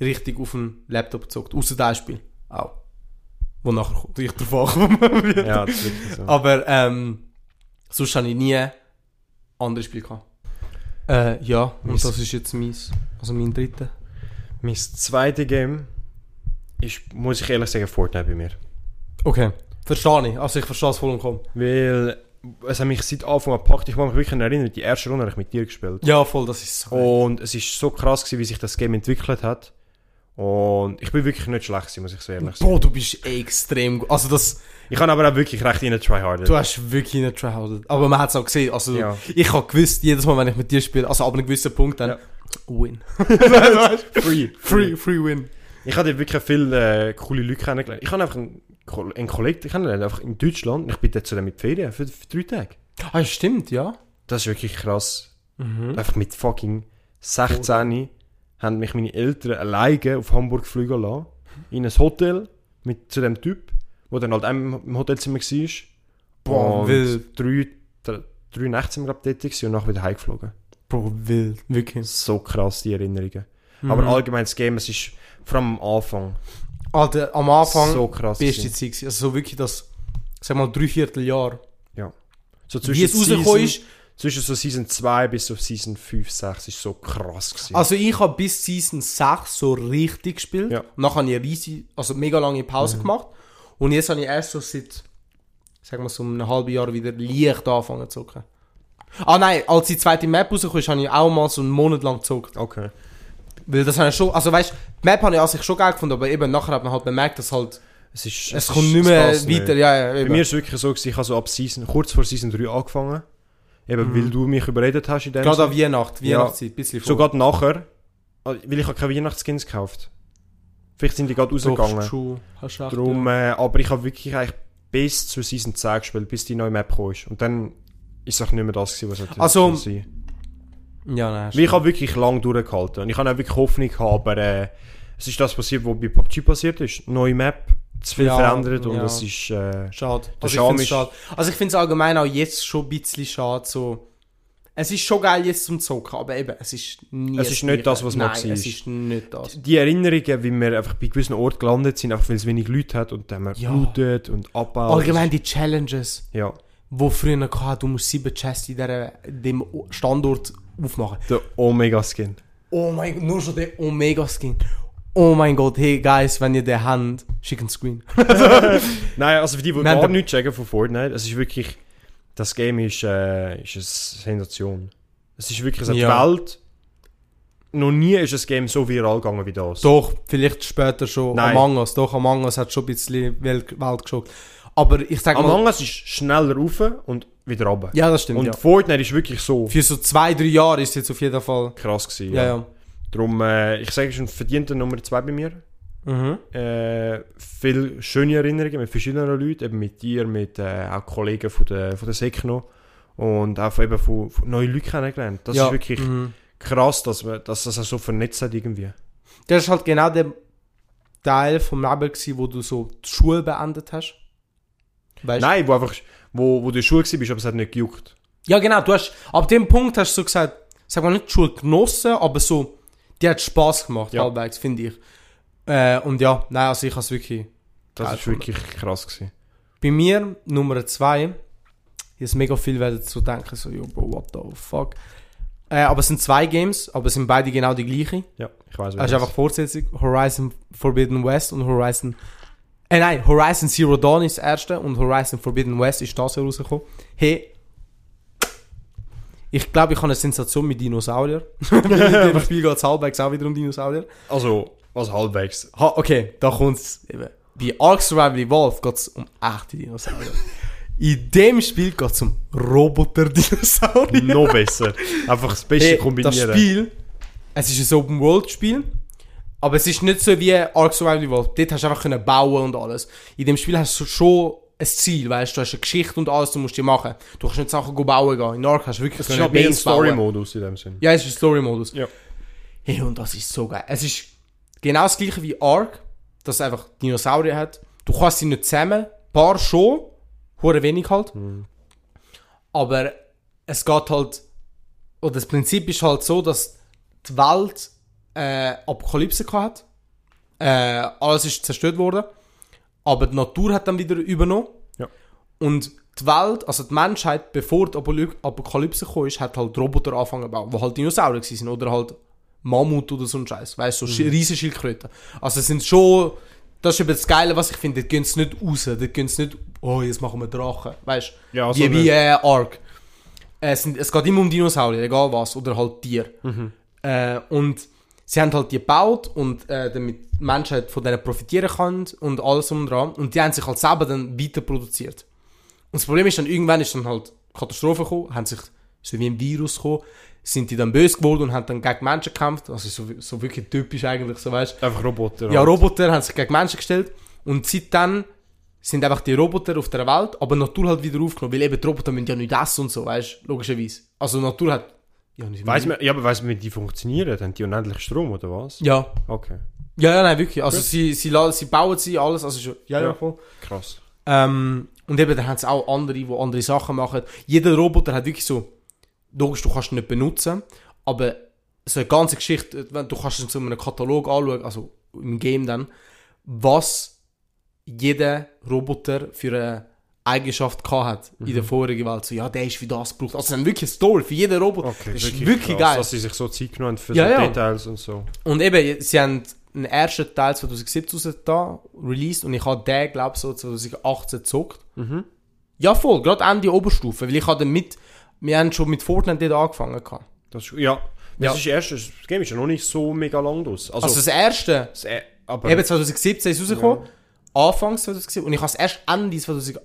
richtig auf dem Laptop gezockt. Außer das Spiel. Auch. Wo nachher ich drauf ankomme. Ja, das ist wirklich so. Aber ähm, sonst habe ich nie andere Spiele gehabt. Äh, ja, und Mis- das ist jetzt mein, also mein dritter. Mein zweites Game ist, muss ich ehrlich sagen, Fortnite bei mir. Okay. Verstehe ich. Also ich verstehe es voll und kaum. Weil es hat mich seit Anfang an gepackt. Ich kann mich wirklich erinnern, die erste Runde habe ich mit dir gespielt. Ja, voll, das ist so. Und es ist so krass gewesen, wie sich das Game entwickelt hat. Und ich bin wirklich nicht schlecht gewesen, muss ich so ehrlich sagen. Bro, du bist extrem gut. Also das, Ich kann aber auch wirklich recht in tryharden. du hast wirklich nicht tryhardet. Aber man hat es auch gesehen. Also Ja. ich habe gewusst, jedes Mal, wenn ich mit dir spiele, also ab einem gewissen Punkt dann, Ja. win. <laughs> <laughs> Free. Free, free win. Ich habe wirklich viele äh, coole Leute kennengelernt. Ich habe einfach einen, einen Kollegen kennengelernt, einfach in Deutschland. Ich bin dort zu dem mit Ferien für, für drei Tage. Ah, stimmt, ja. Das ist wirklich krass. Mhm. Einfach mit fucking 16 haben mich meine Eltern alleine auf Hamburg fliegen lassen. In ein Hotel mit zu dem Typ, der dann halt im Hotelzimmer war. Boah, und wild. drei, drei, drei Nächte sind wir glaub, dort und nachher wieder heimgeflogen. Bro, wild. Wirklich. So krass, die Erinnerungen. Mhm. Aber allgemein das Game, es ist vor allem am Anfang Alter, am Anfang, so krass. beste. Zeit. Also so wirklich das, sag mal, dreiviertel Jahr. So Wie es rausgekommen ist. Zwischen so Season 2 bis so Season 5, 6 ist so krass gewesen. Also ich habe bis Season 6 so richtig gespielt. Ja. Und dann habe ich eine riesige, also mega lange Pause gemacht. Und jetzt habe ich erst so seit, sagen wir so einem halben Jahr wieder leicht angefangen zu zocken. Ah nein, als die zweite Map rausgekommen ist, habe ich auch mal so einen Monat lang gezockt. okay. Weil das habe ich schon, also weißt, die Map habe ich an sich schon geil gefunden, aber eben nachher hat man halt bemerkt, dass halt, Es, ist, es, ist- kommt nicht mehr weiter. nicht. Ja, ja, Bei mir ist es wirklich so, ich habe so ab Season, kurz vor Season 3 angefangen. Eben, weil du mich überredet hast in dem Mhm. Gerade an Weihnacht, Ja. Weihnachtszeit, ein bisschen vor. Sogar nachher, weil ich habe keine Weihnachtsskins gekauft. Vielleicht sind die gerade Doch, rausgegangen. true. Hast recht, Darum, äh, aber ich habe wirklich eigentlich bis zur Season 10 gespielt, bis die neue Map ist. Und dann ist es auch nicht mehr das gewesen, was hätte Also, sein ja. ja, nein, Weil ich habe wirklich lang durchgehalten. Und ich habe auch wirklich Hoffnung gehabt, aber äh, es ist das passiert, was bei PUBG passiert ist. Neue Map, zu viel Ja, verändert und ja. das ist... Äh, Schade. Der Also ich finde es ist- schade. Also ich finde es allgemein auch jetzt schon ein bisschen schade. So. Es ist schon geil jetzt zum Zocken, aber eben, es ist nie Es ist nicht das, was mal Nein, war. es ist nicht das. die Erinnerungen, wie wir einfach bei gewissen Orten gelandet sind, einfach weil es wenig Leute hat und dann haben wir Ja. gelootet und abgebaut. Allgemein die Challenges, Ja, wo früher gehabt, du musst sieben Chests in dieser, dem Standort aufmachen. der Omega-Skin. Oh mein Gott, nur schon der Omega-Skin. Oh mein Gott, hey guys, wenn ihr den habt, schick einen Screen. <laughs> Nein, also für die, die gar den- nichts checken von Fortnite, es ist wirklich... Das Game ist, äh, ist eine Sensation. Es ist wirklich... Es hat Ja. Welt... Noch nie ist ein Game so viral gegangen wie das. Doch, vielleicht später schon Nein. Among Us. Doch, Among Us hat schon ein bisschen Welt, Welt geschockt. Aber ich sag mal... Among Us ist schneller rauf und wieder runter. Ja, das stimmt, und ja. Fortnite ist wirklich so Für so zwei, drei Jahre ist es jetzt auf jeden Fall... krass gewesen. Ja, ja. Darum, äh, ich sage, es ist ein verdienter Nummer 2 bei mir. Mhm. Äh, viele schöne Erinnerungen mit verschiedenen Leuten, eben mit dir, mit äh, auch Kollegen von der, von der SEC noch. Und auch von, eben von, von neuen Leuten kennengelernt. Das ja. ist wirklich Mhm. krass, dass, man, dass das auch so vernetzt hat irgendwie. Das ist halt genau der Teil vom Leben gewesen, wo du so die Schule beendet hast. Weißt Nein, wo einfach, wo, wo du in der Schule warst, aber es hat nicht gejuckt. Ja, genau. Du hast, ab dem Punkt hast du so gesagt, sag mal nicht die Schule genossen, aber so, die hat Spaß gemacht, Ja. halbwegs, finde ich. Äh, und ja, nein, also ich habe es wirklich. Das ist wirklich krass gewesen. Bei mir, Nummer zwei, jetzt mega viel werden zu denken, so, yo, Bro, what the fuck. Äh, aber es sind zwei Games, aber es sind beide genau die gleichen. Ja, ich weiß Das ist einfach Fortsetzung. Horizon Forbidden West und Horizon. Äh, nein, Horizon Zero Dawn ist das erste und Horizon Forbidden West ist das Jahr rausgekommen. Hey. Ich glaube, ich habe eine Sensation mit Dinosaurier. In <laughs> <laughs> dem Spiel geht es halbwegs auch wieder um Dinosaurier. Also, was halbwegs. Ha, okay, da kommt es eben. Bei Ark Survival Evolved geht es um echte Dinosaurier. In dem Spiel geht es um Roboter-Dinosaurier. Noch besser. Einfach das Beste Hey, kombinieren. Das Spiel, es ist ein Open-World-Spiel, aber es ist nicht so wie Ark Survival Evolved. Dort hast du einfach können bauen und alles. In dem Spiel hast du schon ein Ziel, weißt du, du hast eine Geschichte und alles, du musst die machen. Du kannst nicht Sachen bauen gehen. In Ark hast du wirklich Es ist ein. Story-Modus in dem Sinn. Ja, es ist ein Story-Modus. Ja. Hey, und das ist so geil. Es ist genau das gleiche wie Ark, dass einfach Dinosaurier hat. Du kannst sie nicht zusammen, ein paar schon, hure wenig halt. Aber es geht halt, oder das Prinzip ist halt so, dass die Welt äh, Apokalypse gehabt hat. Äh, alles ist zerstört worden. Aber die Natur hat dann wieder übernommen. Ja. Und die Welt, also die Menschheit, bevor die Apoly- Apokalypse gekommen ist, hat halt Roboter angefangen zu bauen, die halt Dinosaurier sind oder halt Mammut oder so ein Scheiß, weißt du, so mhm. riesige Schildkröten. Also es sind schon, das ist eben das Geile, was ich finde, dort gehen sie nicht raus, dort gehen sie nicht, oh, jetzt machen wir Drachen, weißt du, Ja, also wie, wie äh, Ark. Es, sind, es geht immer um Dinosaurier, egal was, oder halt Tier. Mhm. Äh, und sie haben halt die gebaut und äh, damit die Menschheit von denen profitieren kann und alles um und dran. Und die haben sich halt selber dann weiter produziert. Und das Problem ist dann, irgendwann ist dann halt Katastrophe gekommen, haben sich so wie ein Virus gekommen, sind die dann böse geworden und haben dann gegen Menschen gekämpft. Also so, so wirklich typisch eigentlich, so weißt Einfach Roboter. Ja, halt. Roboter haben sich gegen Menschen gestellt und seitdem sind einfach die Roboter auf der Welt, aber Natur hat wieder aufgenommen, weil eben die Roboter müssen ja nicht essen und so, weißt du, logischerweise. Also Natur hat... Ja, Weiss man, ja, aber weiss man, wie die funktionieren? Haben die unendlich Strom, oder was? Ja. Okay. Ja, ja, nein, wirklich. Also sie, sie, sie bauen sie alles, also schon... Ja, ja, Ja. voll. Krass. Ähm, und eben, dann haben sie auch andere, die andere Sachen machen. Jeder Roboter hat wirklich so, logisch, du kannst ihn nicht benutzen, aber so eine ganze Geschichte, wenn du kannst in so einem Katalog anschauen, also im Game dann, was jeder Roboter für eine Eigenschaft gehabt hat in Mhm. der vorigen Welt. So, ja, der ist wie das gebraucht. Also, sie haben wirklich eine Story für jeden Roboter. Okay, das ist wirklich krass, geil. Dass sie sich so Zeit genommen haben für Ja, so ja. Details und so. Und eben, sie haben einen ersten Teil 2017 da released und ich habe den, glaube ich, so 2018 gezockt. Mhm. Ja, voll, gerade Ende Oberstufe, weil ich hatte mit, wir haben schon mit Fortnite dort angefangen. gehabt. Das ist, ja. Ja. Das ist erst, das Game ist ja noch nicht so mega lang aus. Also, Also das erste, das, äh, aber eben 2017 ist rausgekommen, Anfangs 2017, und ich habe es erst Ende 2018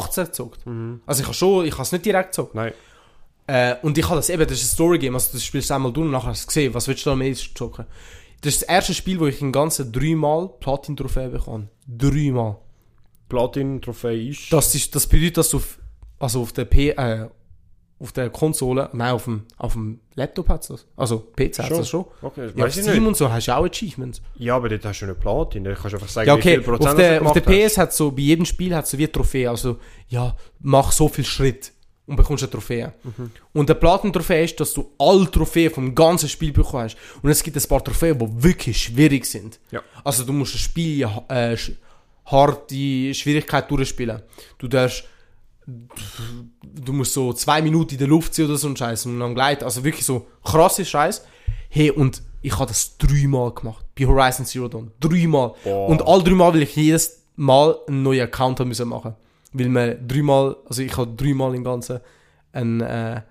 gezockt. Also ich habe schon, ich habe es nicht direkt gezockt. nein. Äh, und ich habe das eben, das ist ein Story-Game, also das spielst du einmal durch und nachher hast du es gesehen, was willst du da mehr zocken? Das ist das erste Spiel, wo ich im Ganzen dreimal Platin-Trophäe bekomme. Dreimal. Platin-Trophäe ist. Das, ist, das bedeutet, dass du auf, also auf der P, äh, auf der Konsole, nein, auf dem, auf dem Laptop hat das. Also PC hat Schon? das schon. Okay, Ja, auf Steam nicht. und so hast du auch Achievements. Ja, aber dort hast du eine Platin. Da kannst du einfach sagen, Ja, wie okay, viel Prozent auf du der, auf der. PS hat so, bei jedem Spiel hat so wie eine Trophäe, also, ja, mach so viel Schritt und bekommst eine Trophäe. Mhm. Und der Platin-Trophäe ist, dass du alle Trophäen vom ganzen Spiel bekommen hast. Und es gibt ein paar Trophäen, die wirklich schwierig sind. Ja. Also du musst ein Spiel äh, harte Schwierigkeit durchspielen. Du darfst du musst so zwei Minuten in der Luft sein oder so ein Scheiß und dann gleiten. Also wirklich so krasse Scheiß. Hey, und ich habe das dreimal gemacht. Bei Horizon Zero Dawn. Dreimal. Boah. Und all dreimal will ich jedes Mal einen neuen Account haben müssen machen. Weil man dreimal, also ich habe dreimal im Ganzen einen äh.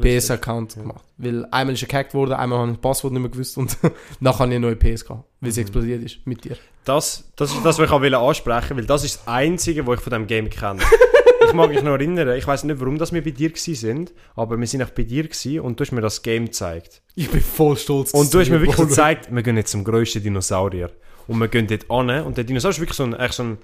PS-Account gemacht. Weil einmal ist er gehackt worden, einmal habe ich das Passwort nicht mehr gewusst und <laughs> nachher habe ich eine neue PS gehabt, weil Mhm. sie explodiert ist mit dir. Das, das ist das, was ich auch ansprechen weil das ist das Einzige, was ich von diesem Game kenne. <laughs> ich mag mich noch erinnern, ich weiß nicht, warum das wir bei dir sind, aber wir sind auch bei dir und du hast mir das Game gezeigt. Ich bin voll stolz. Und du hast mir dass wirklich gezeigt, wir gehen jetzt zum grössten Dinosaurier. Und wir gehen dort an und der Dinosaurier ist wirklich so ein, eigentlich so ein,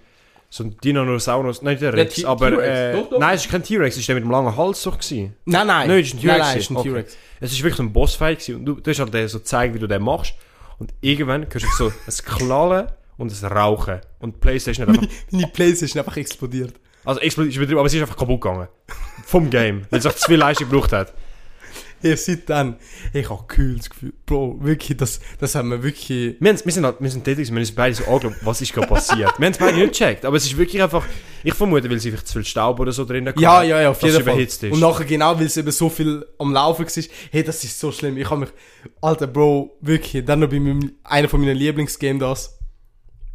so ein Dinosaurus, nicht der Rex, aber T-Rex. äh, Doch, doch. nein, es ist kein T-Rex, es ist der mit dem langen Hals doch gewesen. Nein, nein. Nein, es ist ein Nein, T-Rex. nein, es ist ein Okay. T-Rex. Es ist wirklich so ein Bossfight gewesen. und du, du hast halt dir so gezeigt, wie du den machst und irgendwann hörst du so ein Knallen und ein Rauchen und die Playstation hat einfach, <laughs> Meine Playstation einfach explodiert. Also explodiert, ist übertrieben, aber sie ist einfach kaputt gegangen. Vom Game, weil es einfach zu viel Leistung gebraucht hat. <laughs> Ja, seit dann, ich habe kühles Gefühl. Bro, wirklich, das, das haben wir wirklich... Wir, wir sind halt, wir sind gewesen, wir haben uns beide so angeschaut, was ist gerade passiert. wir haben es beide nicht gecheckt, aber es ist wirklich einfach, ich vermute, weil sie vielleicht zu viel Staub oder so drin Ja, hatten, ja, ja, auf dass jeden es Fall. ist. Und nachher genau, weil es eben so viel am Laufen war. Hey, das ist so schlimm. Ich habe mich... Alter, Bro, wirklich. Dann noch bei meinem, einer von meinen Lieblingsgames das.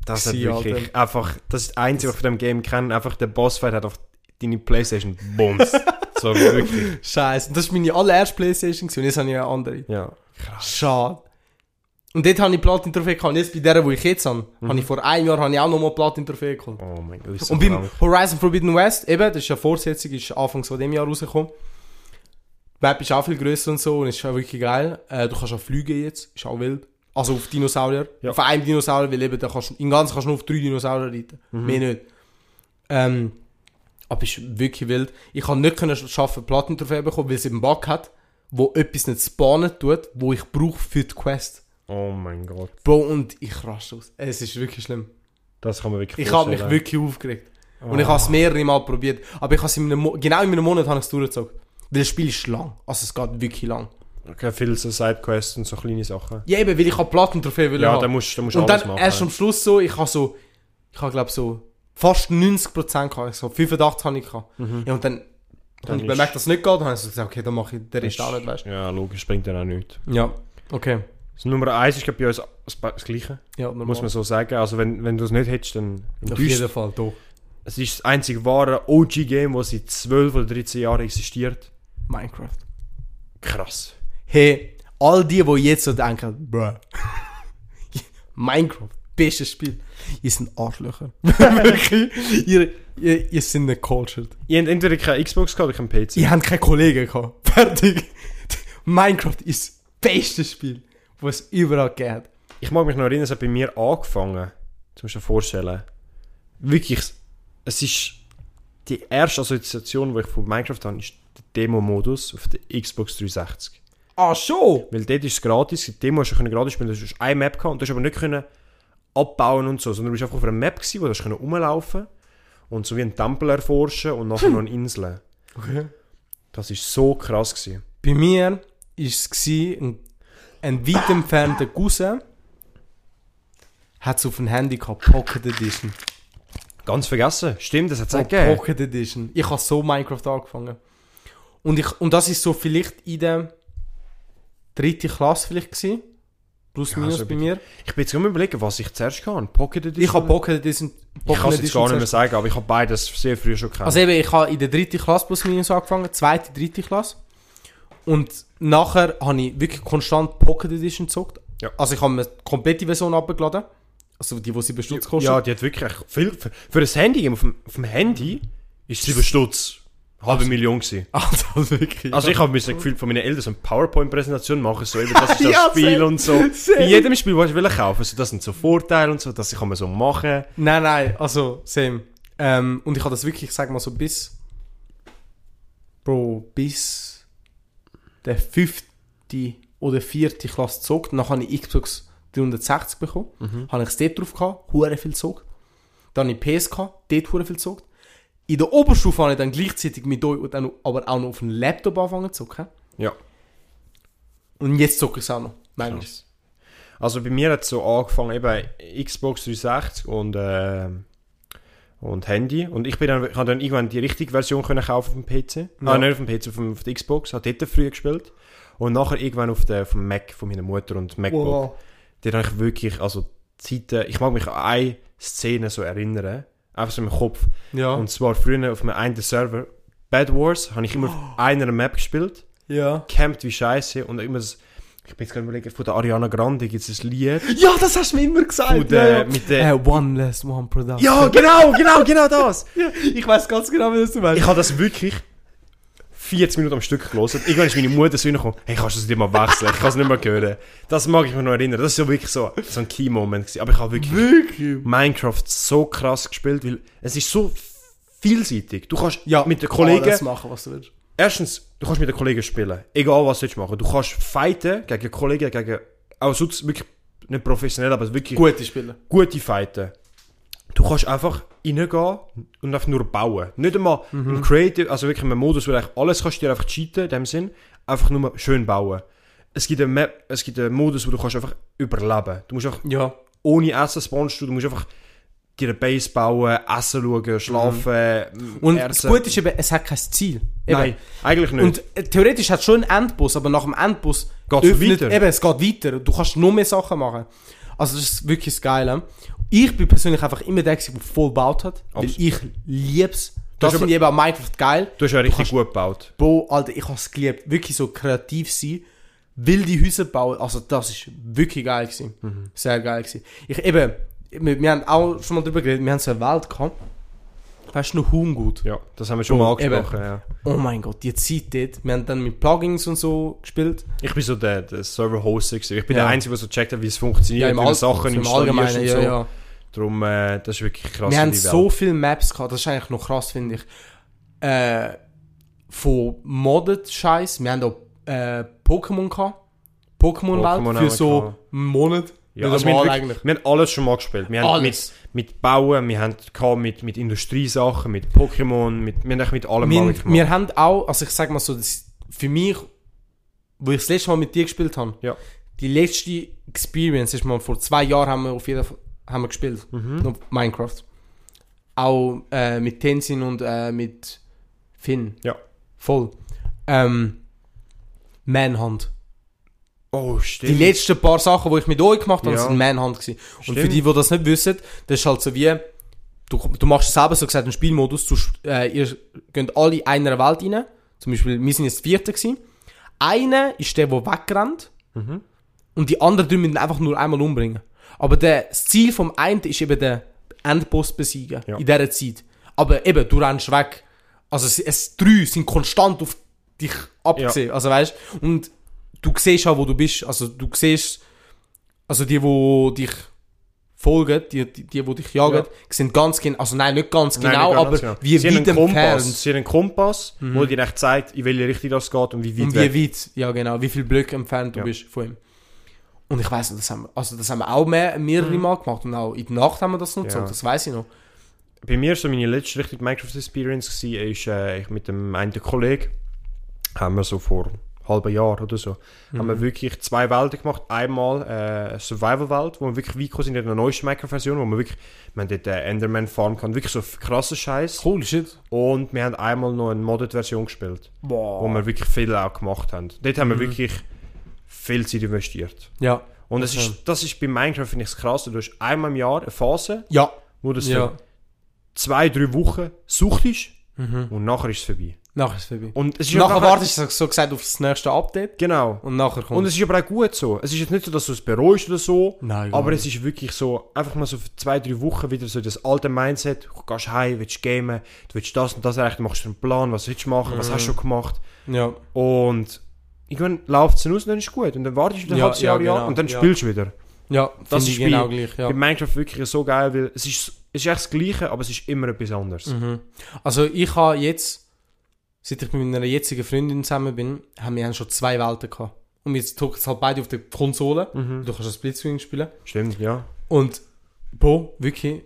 Das hat sie, wirklich Alter. einfach, das ist das Einzige, was ich von dem Game kenne, einfach der Bossfight hat auf deine Playstation Bums. <laughs> so wirklich. Scheiße. Und das war meine allererste Playstation gewesen, und jetzt habe ich eine andere. Ja. Krass. Schade. Und dort habe ich Platin-Trophäe gehabt. Und jetzt bei der, wo ich jetzt habe, habe ich vor einem Jahr habe ich auch nochmal Platin-Trophäe geholt. Oh mein Gott, ist so Und beim krank. Horizon Forbidden West, eben, das ist ja Fortsetzung, ist Anfangs von dem Jahr rausgekommen. Die Map ist auch viel grösser und so und ist auch wirklich geil. Äh, du kannst auch fliegen jetzt, ist auch wild. Also auf Dinosaurier. Ja. Auf einem Dinosaurier, weil eben, da kannst, du- im Ganzen kannst du nur auf drei Dinosaurier reiten. Mehr nicht. Ähm, aber ist wirklich wild. Ich kann nicht können schaffen, Platin-Trophäe bekommen, weil es eben einen Bug hat, wo etwas nicht spawnen tut, wo ich brauche für die Quest. Oh mein Gott. Bro, und ich raste aus. Es ist wirklich schlimm. Das kann man wirklich Ich habe mich wirklich aufgeregt. Und ich habe es mehrere Mal probiert. Aber ich habe es in einem Mo genau in einem Monat habe ich es durchgezogen. Weil das Spiel ist lang. Also es geht wirklich lang. Okay, viele so Sidequests und so kleine Sachen. Ja eben, weil ich habe Platin-Trophäe will Ja, da musst, da musst du Und alles dann machen. erst am Schluss so, ich habe so, ich habe glaube so fast 90% gehabt. So 85 habe ich gehabt. Ja und dann, Dann dann ich bemerkt, dass es nicht geht. Dann habe ich so gesagt, okay, dann mache ich den Rest auch nicht, weißt Ja, logisch, bringt dann auch nichts. du. Ja, okay. Das Nummer 1 ist glaub, bei uns das, Gleiche, Ja, normal. muss man so sagen. Also wenn, wenn du es nicht hättest, dann Auf enttäuscht. jeden Fall, doch. Es ist das einzige wahre OG-Game, das seit 12 oder 13 Jahren existiert. Minecraft. Krass. Hey, all die, die jetzt so denken, bruh, <laughs> Minecraft, bestes Spiel, ihr sind Arschlöcher. <laughs> Wirklich, ihr, ihr, ihr sind nicht cultured. Ihr habt entweder keine Xbox gehabt oder keinen PC. Ihr habt keine Kollegen gehabt. <laughs> Fertig. Minecraft ist das beste Spiel, was es überall hat. Ich mag mich noch erinnern, es hat bei mir angefangen. Das musst du dir vorstellen. Wirklich, es ist die erste Assoziation, die ich von Minecraft habe, ist der Demo-Modus auf der Xbox 360. Ah, schon? Weil dort ist es gratis, die Demo hast du gratis spielen, du hast eine Map gehabt und du hast aber nicht können abbauen und so, sondern du bist einfach auf einer Map gewesen, wo du hast können rumlaufen und so wie einen Tempel erforschen und nachher noch eine Insel. <laughs> Okay. Das ist so krass gewesen. Bei mir war es ein, ein weit entfernter Cousin hat es auf dem Handy gehabt, Pocket Edition. Ganz vergessen, stimmt, das hat es Oh, auch gegeben. Pocket Edition. Ich habe so Minecraft angefangen. Und, ich, und das ist so vielleicht in der dritten Klasse vielleicht gewesen. Plus Ja, minus so bei mir. Ich bin jetzt gerade überlegen, was ich zuerst hatte. Pocket Edition? Ich habe Pocket Edition. Ich Pocket kann es jetzt gar nicht mehr sagen, aber ich habe beides sehr früh schon gekannt. Also eben, ich habe in der dritten Klasse plus minus angefangen, zweite, dritte Klasse. Und nachher habe ich wirklich konstant Pocket Edition gezockt. Ja. Also ich habe mir die komplette Version abgeladen. Also die, die 7 Stutz kostet. ja, die hat wirklich viel. Für, für ein Handy, auf dem, auf dem Handy, ist 7 Stutz. Halbe Million gewesen. <laughs> Also wirklich. Also ich habe mir das Gefühl von meinen Eltern so eine PowerPoint-Präsentation machen, so eben, das <laughs> ist das Ja, Spiel und so. <laughs> Bei jedem Spiel, was ich will kaufen, so, das sind so Vorteile und so, das kann man so machen. Nein, nein, also, same. Ähm, und ich habe das wirklich, ich sag mal so, bis. Bro, bis. der fünfte oder vierte Klasse gezockt. Dann habe ich Xbox 360 bekommen. Habe ich es dort drauf gehabt, hure viel gezockt. Dann habe ich PS gehabt, dort hure viel gezockt. In der Oberstufe habe ich dann gleichzeitig mit euch und dann aber auch noch auf dem Laptop angefangen zu zocken. Ja. Und jetzt zocke ich es auch noch. Nein. Also bei mir hat es so angefangen, eben Xbox 360 und, ähm, und Handy. Und ich bin dann, ich habe dann irgendwann die richtige Version können kaufen auf dem PC. Ja. Ah, nicht auf dem PC, auf, dem, auf der Xbox. Habe dort früher gespielt. Und nachher irgendwann auf dem Mac von meiner Mutter und MacBook. Wow. Dort habe ich wirklich, also Zeiten, ich mag mich an eine Szene so erinnern. Einfach so im Kopf. Ja. Und zwar früher auf einem einen Server, Bad Wars, habe ich immer <gasps> auf einer Map gespielt. ja. Campt wie scheiße und immer das, ich bin jetzt gerade überlegen, von der Ariana Grande gibt es ein Lied. Ja, das hast du mir immer gesagt. Von der, mit der, Äh, one less, one production. ja, genau, genau, genau <laughs> das. Ja, ich weiß ganz genau, wie das du meinst. Ich habe das wirklich 40 Minuten am Stück gelesen. Irgendwann ist meine Mutter so reingekommen, hey, kannst du das dir mal wechseln? Ich kann es nicht mehr hören. Das mag ich mich noch erinnern. Das ist so wirklich so, so ein Key-Moment. Aber ich habe wirklich Wirklich? Minecraft so krass gespielt, weil es ist so vielseitig. Du kannst Ja, mit den Kollegen, alles machen, was du willst. erstens, du kannst mit den Kollegen spielen. Egal was du willst machen. Du kannst fighten gegen Kollegen, gegen, auch sonst wirklich nicht professionell, aber wirklich Gute Spieler. gute Fighten. Du kannst einfach reingehen und einfach nur bauen. Nicht einmal im Creative, also wirklich im Modus, wo du alles kannst dir einfach cheaten, in dem Sinn. Einfach nur schön bauen. Es gibt einen, Map, es gibt einen Modus, wo du kannst einfach überleben. Du musst einfach Ja. ohne Essen spawnst du, du musst einfach dir eine Base bauen, essen schauen, schlafen, Und Erzen. das Gute ist eben, es hat kein Ziel. Eben. Nein, eigentlich nicht. Und äh, theoretisch hat es schon einen Endboss, aber nach dem Endboss Geht's öffnet- weiter. Eben, es geht weiter. Du kannst noch mehr Sachen machen. Also das ist wirklich das Geile. Ich bin persönlich einfach immer der, der voll gebaut hat. Weil Absolut. ich lieb's. Das finde ich eben an Minecraft geil. du hast ja richtig kannst- gut gebaut. Bro, Alter, ich hab's geliebt. Wirklich so kreativ sein. wilde Häuser bauen. Also das ist wirklich geil gewesen. Sehr geil gewesen. Ich eben, wir, wir haben auch schon mal darüber geredet, wir haben so eine Welt gehabt. Weißt du noch Hum gut? Ja, das haben wir schon mal angesprochen. Ja. Oh mein Gott, die Zeit dort. Wir haben dann mit Plugins und so gespielt. Ich bin so der, der Server-Hoster. Ich bin Ja. der Einzige, der so checkt hat, wie es funktioniert, wie All- man Sachen im Allgemeinen, ja, so. ja. Darum, äh, das ist wirklich krass. Wir wie haben so viele Maps gehabt, das ist eigentlich noch krass, finde ich. Äh, von modded Scheiß. Wir haben auch äh, Pokémon gehabt. Pokémon-Welt Pokémon für so einen Monat. Ja, also wir, haben wirklich, wir haben alles schon mal gespielt. Wir haben mit, Alles. mit Bauen, wir haben mit, mit Industriesachen, mit Pokémon, mit, wir haben mit allem mal Wir, gemacht. wir haben auch, also ich sag mal so, das, für mich, wo ich das letzte Mal mit dir gespielt habe, Ja. die letzte Experience ist mal vor zwei Jahren haben wir auf jeden Fall haben wir gespielt. Mhm. Minecraft. Auch äh, mit Tenzin und äh, mit Finn. Ja. Voll. Ähm, Manhunt. Oh, Die stimmt. letzten paar Sachen, die ich mit euch gemacht habe, Ja. sind Manhunt gewesen. Und Stimmt. für die, die das nicht wissen, das ist halt so wie, du, du machst selber so gesagt einen Spielmodus, du, äh, ihr geht alle in einer Welt rein. Zum Beispiel, wir sind jetzt Vierte gewesen. Einer ist der, der wegrennt. Mhm. Und die anderen drei müssen einfach nur einmal umbringen. Aber der, das Ziel vom einen ist eben der Endboss besiegen. Ja. In dieser Zeit. Aber eben, du rennst weg. Also es, es drei sind konstant auf dich abgesehen. Also weißt und du siehst auch, wo du bist. Also du siehst, also die, wo dich folgen, die, die, die, dich jagen, Ja. sind ganz genau, also nein, nicht ganz Nein, genau, nicht ganz aber genau. wie sie weit einen Kompass. Sie haben einen Kompass, wo dir echt zeigt, in welche Richtung das geht und wie weit Und weg. wie weit, ja genau, wie viel Blöcke entfernt du Ja. bist von ihm. Und ich weiß das haben wir, also das haben wir auch mehr, mehrere Mal gemacht und auch in der Nacht haben wir das noch Ja. das weiß ich noch. Bei mir so meine letzte richtige Minecraft-Experience war, ist, äh, ich mit dem einen Kollegen, haben wir so vor halben Jahr oder so, haben Mhm. wir wirklich zwei Welten gemacht. Einmal äh, eine Survival-Welt, wo wir wirklich weit sind in der neuesten Minecraft-Version, wo wir wirklich, wir haben dort äh, Enderman farmen kann, wirklich so krasser Scheiß. Holy shit. Und wir haben einmal noch eine Modded-Version gespielt, Boah. wo wir wirklich viel auch gemacht haben. Dort haben wir Mhm. wirklich viel Zeit investiert. Ja. Und das Okay. ist, das ist bei Minecraft, finde ich, das Krasse. Du hast einmal im Jahr eine Phase, Ja. wo du so Ja. zwei, drei Wochen suchtest Mhm. und nachher ist es vorbei. Nachher ist es vorbei. Und es ist Nachher wartest du so gesagt auf das nächste Update Genau. und nachher kommt Und es ist aber auch gut so. Es ist jetzt nicht so, dass du es bereust oder so, Nein, aber nicht. es ist wirklich so, einfach mal so für zwei, drei Wochen wieder so das alte Mindset. Du gehst heim, willst gamen, du willst das und das erreichen, machst einen Plan, was willst du machen, was Mhm. hast du schon gemacht. Ja. Und irgendwann läuft es aus und dann ist es gut. Und dann wartest du ein Ja, halbes Jahr ja, ja, genau, und dann ja. spielst du wieder. Ja, Das ist ich genau bei- gleich, ja. Bei Minecraft wirklich so geil, weil es ist, es ist echt das Gleiche, aber es ist immer etwas anderes. Mhm. Also ich habe jetzt, seit ich mit meiner jetzigen Freundin zusammen bin, haben wir schon zwei Welten gehabt. Und jetzt zocken es halt beide auf der Konsole. Mhm. Du kannst das Splitscreen spielen. Stimmt, ja. Und, boah, wirklich,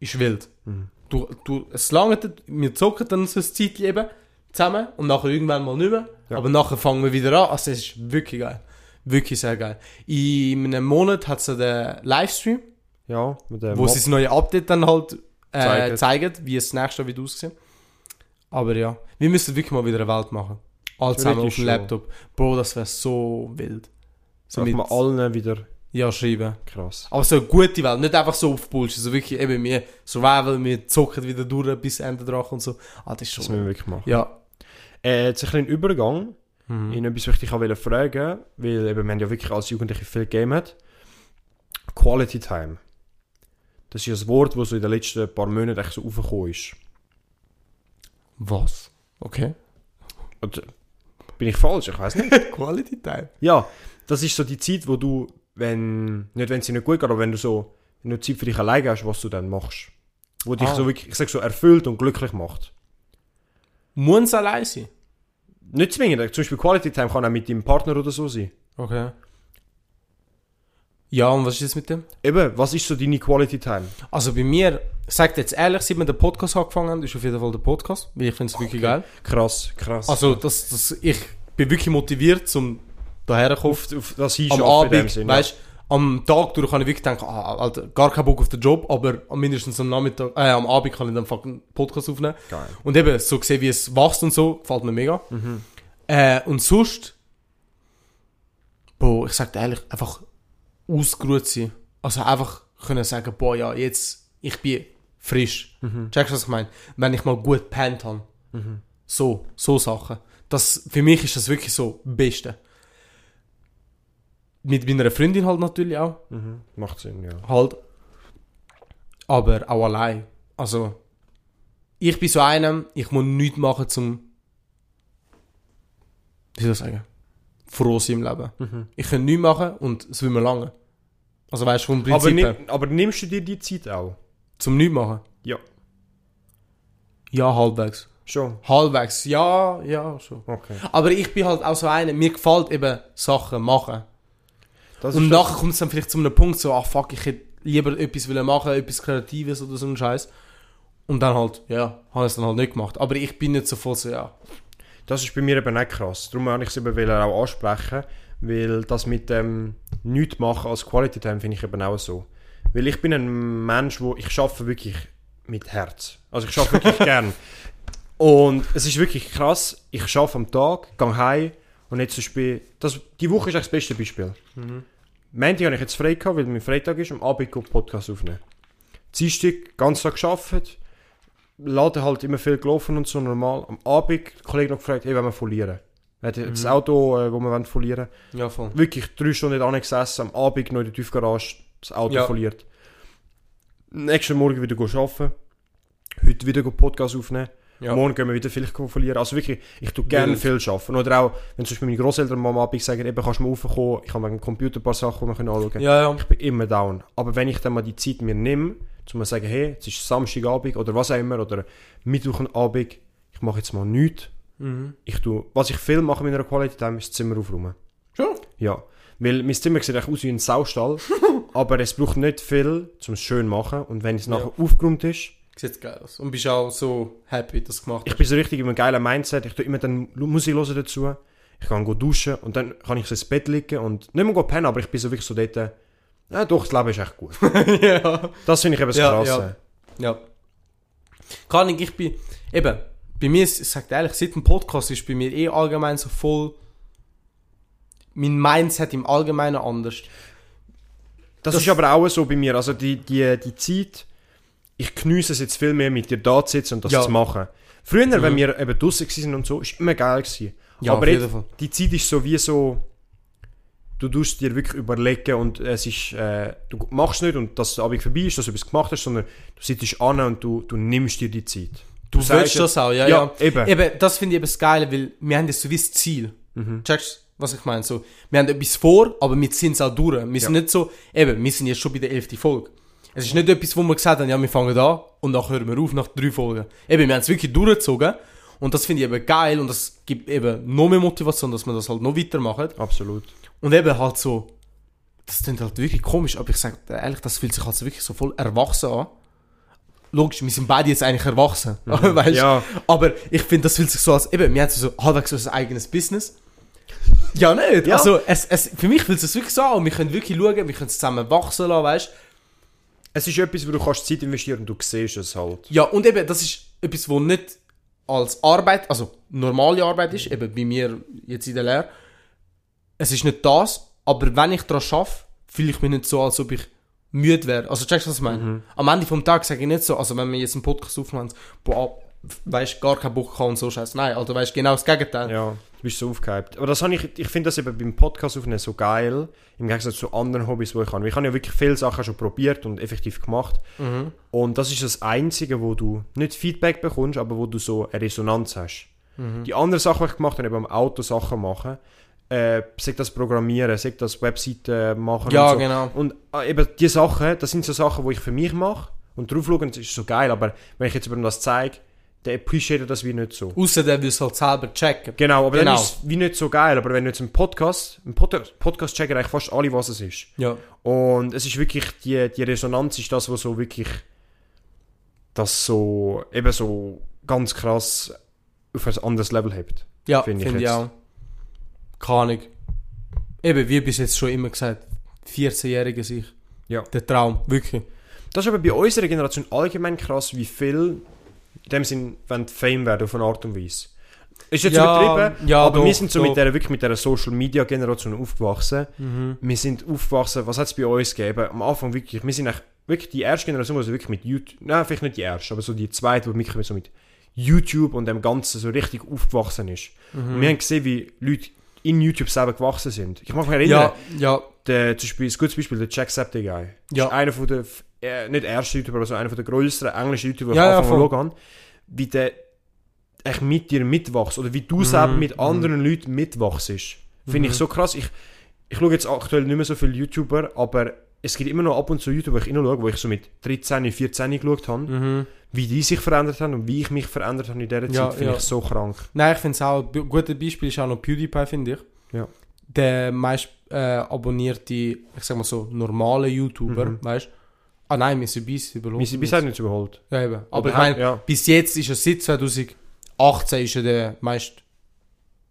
ist wild. Mhm. Du, du, es langt, wir zocken dann so ein Zeitchen eben zusammen und nachher irgendwann mal nicht mehr. Ja. Aber nachher fangen wir wieder an. Also es ist wirklich geil. Wirklich sehr geil. In einem Monat hat es den Livestream, Ja, mit dem wo sie das neue Update dann halt äh, Zeigen. wie es nächstes Jahr wird aussehen. Aber ja, wir müssen wirklich mal wieder eine Welt machen. Alle zusammen auf Theoretisch dem schon. Laptop. Bro, das wäre so wild. So mit, mal allen wieder ja, schreiben. krass. Aber so eine gute Welt, nicht einfach so auf Bullshit. So wirklich eben, wir Survival, wir zocken wieder durch bis Ende Drache und so. Ah, das ist Das schon... müssen wir wirklich machen. Ja. Äh, jetzt ein bisschen Übergang. Mhm. In etwas, was ich dich auch fragen weil eben, wir haben ja wirklich als Jugendliche viel gegamet. Quality Time. Das ist ja ein Wort, das so in den letzten paar Monaten echt so aufgekommen ist. Was? Okay. Und, äh, bin ich falsch? Ich weiß nicht. <laughs> Quality Time. ja, das ist so die Zeit, wo du, wenn, nicht wenn es dir nicht gut geht, aber wenn du so, du Zeit für dich alleine hast, was du dann machst. Wo dich Ah. so wirklich, ich sag so, erfüllt und glücklich macht. Muss es allein sein? Nicht zwingend. Zum Beispiel Quality Time kann auch mit deinem Partner oder so sein. Okay. Ja, und was ist das mit dem? Eben, was ist so deine Quality Time? Also bei mir, sagt jetzt ehrlich, seit wir den Podcast angefangen haben, ist auf jeden Fall der Podcast, weil ich finde es wirklich geil. Krass, krass. Also das, das, ich bin wirklich motiviert, zum daher kommen. auf, auf das Am Abend, weißt am Tag durch kann ich wirklich denken, ah, Alter, gar keinen Bock auf den Job, aber am mindestens am Nachmittag, äh, am Abend kann ich dann fucking Podcast aufnehmen. ja. Geil. Und eben, so gesehen, wie es wächst und so, gefällt mir mega. Äh, und sonst, boah, ich sag dir ehrlich, einfach ausgeruht sein. Also einfach können sagen, boah, ja, jetzt, ich bin frisch. Checkst du, was ich meine? Wenn ich mal gut gepennt habe. So, so Sachen. Das, für mich ist das wirklich so das Beste. Mit meiner Freundin halt natürlich auch. Mhm. Macht Sinn, ja. Halt. Aber auch allein. Also, ich bin so einem, ich muss nichts machen zum. Wie soll ich sagen? Froh sein im Leben. Mhm. Ich kann nichts machen und es will mir lange. Also weißt du, vom Prinzip Aber, her, aber nimmst du dir die Zeit auch? zum nichts machen? Ja. Ja, halbwegs. Schon. Halbwegs, ja, ja, schon. Okay. Aber ich bin halt auch so einer, mir gefällt eben Sachen machen. Das Und nachher kommt es dann vielleicht zu einem Punkt so, ach fuck, ich hätte lieber etwas wollen machen, etwas Kreatives oder so ein Scheiß. Und dann halt, ja, habe ich es dann halt nicht gemacht. Aber ich bin nicht so voll so, ja. Das ist bei mir eben nicht krass. Darum wollte ich es eben auch ansprechen, weil das mit dem nichts machen als Quality Time finde ich eben auch so. Weil ich bin ein Mensch, wo ich schaffe wirklich mit Herz. Also ich schaffe wirklich <laughs> gern. Und es ist wirklich krass. Ich schaffe am Tag, gehe heim und jetzt zum Beispiel, das, die Woche ist eigentlich das beste Beispiel. Mhm. Montag habe ich jetzt frei gehabt, weil mein Freitag ist, am Abend gehe Podcast aufnehmen. Dienstag, ganz Tag gearbeitet, Laden halt immer viel gelaufen und so normal. Am Abend, der Kollege noch gefragt, hey, wollen wir folieren? Hat das Auto, äh, wo wir wollen folieren Ja, voll. Wirklich drei Stunden nicht angesessen, am Abend noch in der Tiefgarage das Auto Ja. foliert. Nächsten Morgen wieder arbeiten. Heute wieder Podcast aufnehmen. Ja. Morgen gehen wir wieder vielleicht folieren. Also wirklich, ich tue gerne viel arbeiten. Oder auch, wenn zum Beispiel meine Großeltern mal am Abend sagen, eben kannst du mal raufkommen, ich habe wegen dem Computer ein paar Sachen, die wir anschauen können. Ja, ja. Ich bin immer down. Aber wenn ich dann mal die Zeit mir nehme, mal sagen, hey, jetzt ist Samstagabend oder was auch immer, oder Mittwochabend, ich mache jetzt mal nichts. Mhm. Ich tue, was ich viel mache mit einer Quality Time, ist das Zimmer aufräumen. Schon? Ja. Weil mein Zimmer sieht echt aus wie ein Saustall, <laughs> aber es braucht nicht viel, um es schön zu machen. Und wenn es Ja. nachher aufgeräumt ist, Sieht geil aus. Und bist auch so happy, dass du gemacht ich hast. bin so richtig in einem geilen Mindset, ich tue immer dann Musik hören dazu, ich kann go duschen und dann kann ich so ins Bett liegen und nicht mehr pennen, aber ich bin so wirklich so dort, ja doch, das Leben ist echt gut. <laughs> ja. Das finde ich eben das Ja, Krasse. Ja. Kann ich, ich bin, eben, bei mir ist, ich sag dir ehrlich, seit dem Podcast ist bei mir eh allgemein so voll, mein Mindset im Allgemeinen anders. Das, Das- ist aber auch so bei mir. Also die, die, die Zeit, ich geniesse es jetzt viel mehr mit dir da zu sitzen und das Ja. zu machen. Früher, wenn Mhm. wir eben draußen waren und so, ist immer geil gewesen. Ja, aber jetzt, die Zeit ist so wie so, du tust dir wirklich überlegen und es ist, äh, du machst nicht und dass der Abend vorbei ist, dass du etwas gemacht hast, sondern du sitzt an und du, du nimmst dir die Zeit. Du sagst willst das auch, ja, ja, ja. eben. Eben, das finde ich eben das Geile, weil wir haben das so wie das Ziel. Mhm. Checkst du, was ich meine? So, wir haben etwas vor, aber wir ziehen es auch durch. Wir sind Ja. nicht so, eben, wir sind jetzt schon bei der 11. Folge. Es ist nicht etwas, wo wir gesagt haben, ja, wir fangen an und dann hören wir auf nach drei Folgen. Eben, wir haben es wirklich durchgezogen und das finde ich eben geil und das gibt eben noch mehr Motivation, dass wir das halt noch weitermachen. Absolut. Und eben halt so, das klingt halt wirklich komisch, aber ich sage ehrlich, das fühlt sich halt so wirklich so voll erwachsen an. Logisch, wir sind beide jetzt eigentlich erwachsen, <laughs> weißt Mhm. Ja. Aber ich finde, das fühlt sich so als, eben, wir haben so halbwegs so ein eigenes Business. Ja, nicht? Ja. Also, es, es, für mich fühlt es sich wirklich so an und wir können wirklich schauen, wir können es zusammen wachsen lassen, weißt Es ist etwas, wo du kannst Zeit investieren und du siehst es halt. Ja, und eben, das ist etwas, wo nicht als Arbeit, also normale Arbeit ist, eben bei mir jetzt in der Lehre. Es ist nicht das, aber wenn ich daran arbeite, fühle ich mich nicht so, als ob ich müde wäre. Also checkst du, was ich meine? Am Ende vom Tag sage ich nicht so, also wenn wir jetzt einen Podcast aufnehmen, boah, weißt gar keinen Bock haben und so scheiße. Nein, also weißt genau das Gegenteil. Ja, du bist so aufgehypt. Aber das habe ich, ich finde das eben beim Podcast aufnehmen so geil, im Gegensatz zu anderen Hobbys, die ich habe. Ich habe ja wirklich viele Sachen schon probiert und effektiv gemacht. Mhm. Und das ist das Einzige, wo du nicht Feedback bekommst, aber wo du so eine Resonanz hast. Mhm. Die anderen Sachen, die ich gemacht habe, eben am Auto Sachen machen, äh, sei das Programmieren, sei das Webseiten machen Ja, und so. genau. Und äh, eben die Sachen, das sind so Sachen, die ich für mich mache und drauf schaue, das ist so geil, aber wenn ich jetzt über das zeige, der appreciated das wie nicht so. Außer der will es halt selber checken. Genau, aber Genau. dann ist es wie nicht so geil. Aber wenn du jetzt einen Podcast, ein Pod Podcast checken eigentlich fast alle, was es ist. Ja. Und es ist wirklich, die, die Resonanz ist das, was so wirklich, das so, eben so ganz krass auf ein anderes Level hebt. Ja, Finde finde ich ich, auch. Keine Ahnung. Eben, wie bis jetzt schon immer gesagt, 14-jährige sich. Ja. Der Traum, wirklich. Das ist aber bei unserer Generation allgemein krass, wie viel in dem Sinn wenn Fame werden auf eine Art und Weise. Ist jetzt Ja, übertrieben, ja, aber wir doch, sind so doch. mit der, wirklich mit der Social Media Generation aufgewachsen. Mhm. Wir sind aufgewachsen, was hat es bei uns gegeben? Am Anfang wirklich, wir sind wirklich die erste Generation, die so wirklich mit YouTube, nein, vielleicht nicht die erste, aber so die zweite, die wirklich so mit YouTube und dem Ganzen so richtig aufgewachsen ist. Mhm. Und wir haben gesehen, wie Leute in YouTube selber gewachsen sind. Ich mag mich erinnern, Ja, ja, der, zum Beispiel, ein gutes Beispiel, der Jacksepticeye. Ja. Ist einer von der, äh, nicht ersten YouTuber, aber so einer von der größeren englischen YouTuber, die Ja, ich ja, anfangen schauen. Wie der echt mit dir mitwachst. Oder wie du selber mit anderen Leuten mitwachst. Finde ich so krass. Ich, ich schaue jetzt aktuell nicht mehr so viele YouTuber, aber es gibt immer noch ab und zu YouTuber, die ich reinschaue, wo ich so mit 13, 14 geschaut habe, mhm. wie die sich verändert haben und wie ich mich verändert habe in dieser Zeit, Ja, finde ja. ich so krank. Nein, ich finde es auch, ein gutes Beispiel ist auch noch PewDiePie, finde ich. Ja. Der meist äh, abonnierte, ich sag mal so, normale YouTuber, Mhm. weißt du? Ah nein, Mr. Beast überholt. Bis heute nicht überholt. Ja, eben. Aber ich meine, ja. bis jetzt ist er seit 2018 ist er der meist.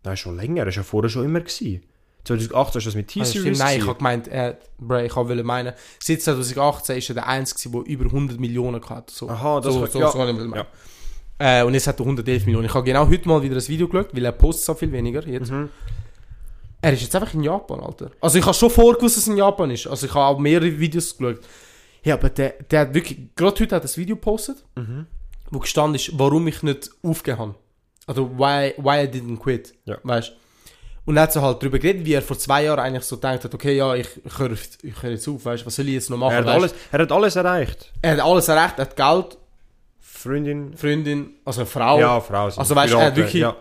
Nein, schon länger. Das war ja vorher schon immer. Gewesen. 2008 war das mit Ah, T-Series. stimmt, nein, ich habe gemeint, äh, bro, ich wollte meinen, seit 2018 ist er der Einzige, der über 100 Millionen hatte. So. Aha, das so, so, ja. so ich meinen. Äh, und jetzt hat er 111 Millionen. Ich habe genau heute mal wieder ein Video geschaut, weil er postet so viel weniger jetzt. Mhm. Er ist jetzt einfach in Japan, Alter. Also ich habe schon vorgewusst, dass er in Japan ist. Also ich habe auch mehrere Videos geschaut. Ja, aber der, der hat wirklich, gerade heute hat er ein Video gepostet, Mhm. wo gestanden ist, warum ich nicht aufgegeben habe. Also why, why I didn't quit. Ja. Weißt Und er hat so halt darüber geredet, wie er vor zwei Jahren eigentlich so gedacht hat, okay, ja, ich, ich höre ich höre jetzt auf, weißt was soll ich jetzt noch machen? Er hat, weißt? alles, er hat alles erreicht. er hat alles erreicht, er hat Geld, Freundin. Freundin, also eine Frau, Ja, Frau. Also weißt du, er hat wirklich- Ja.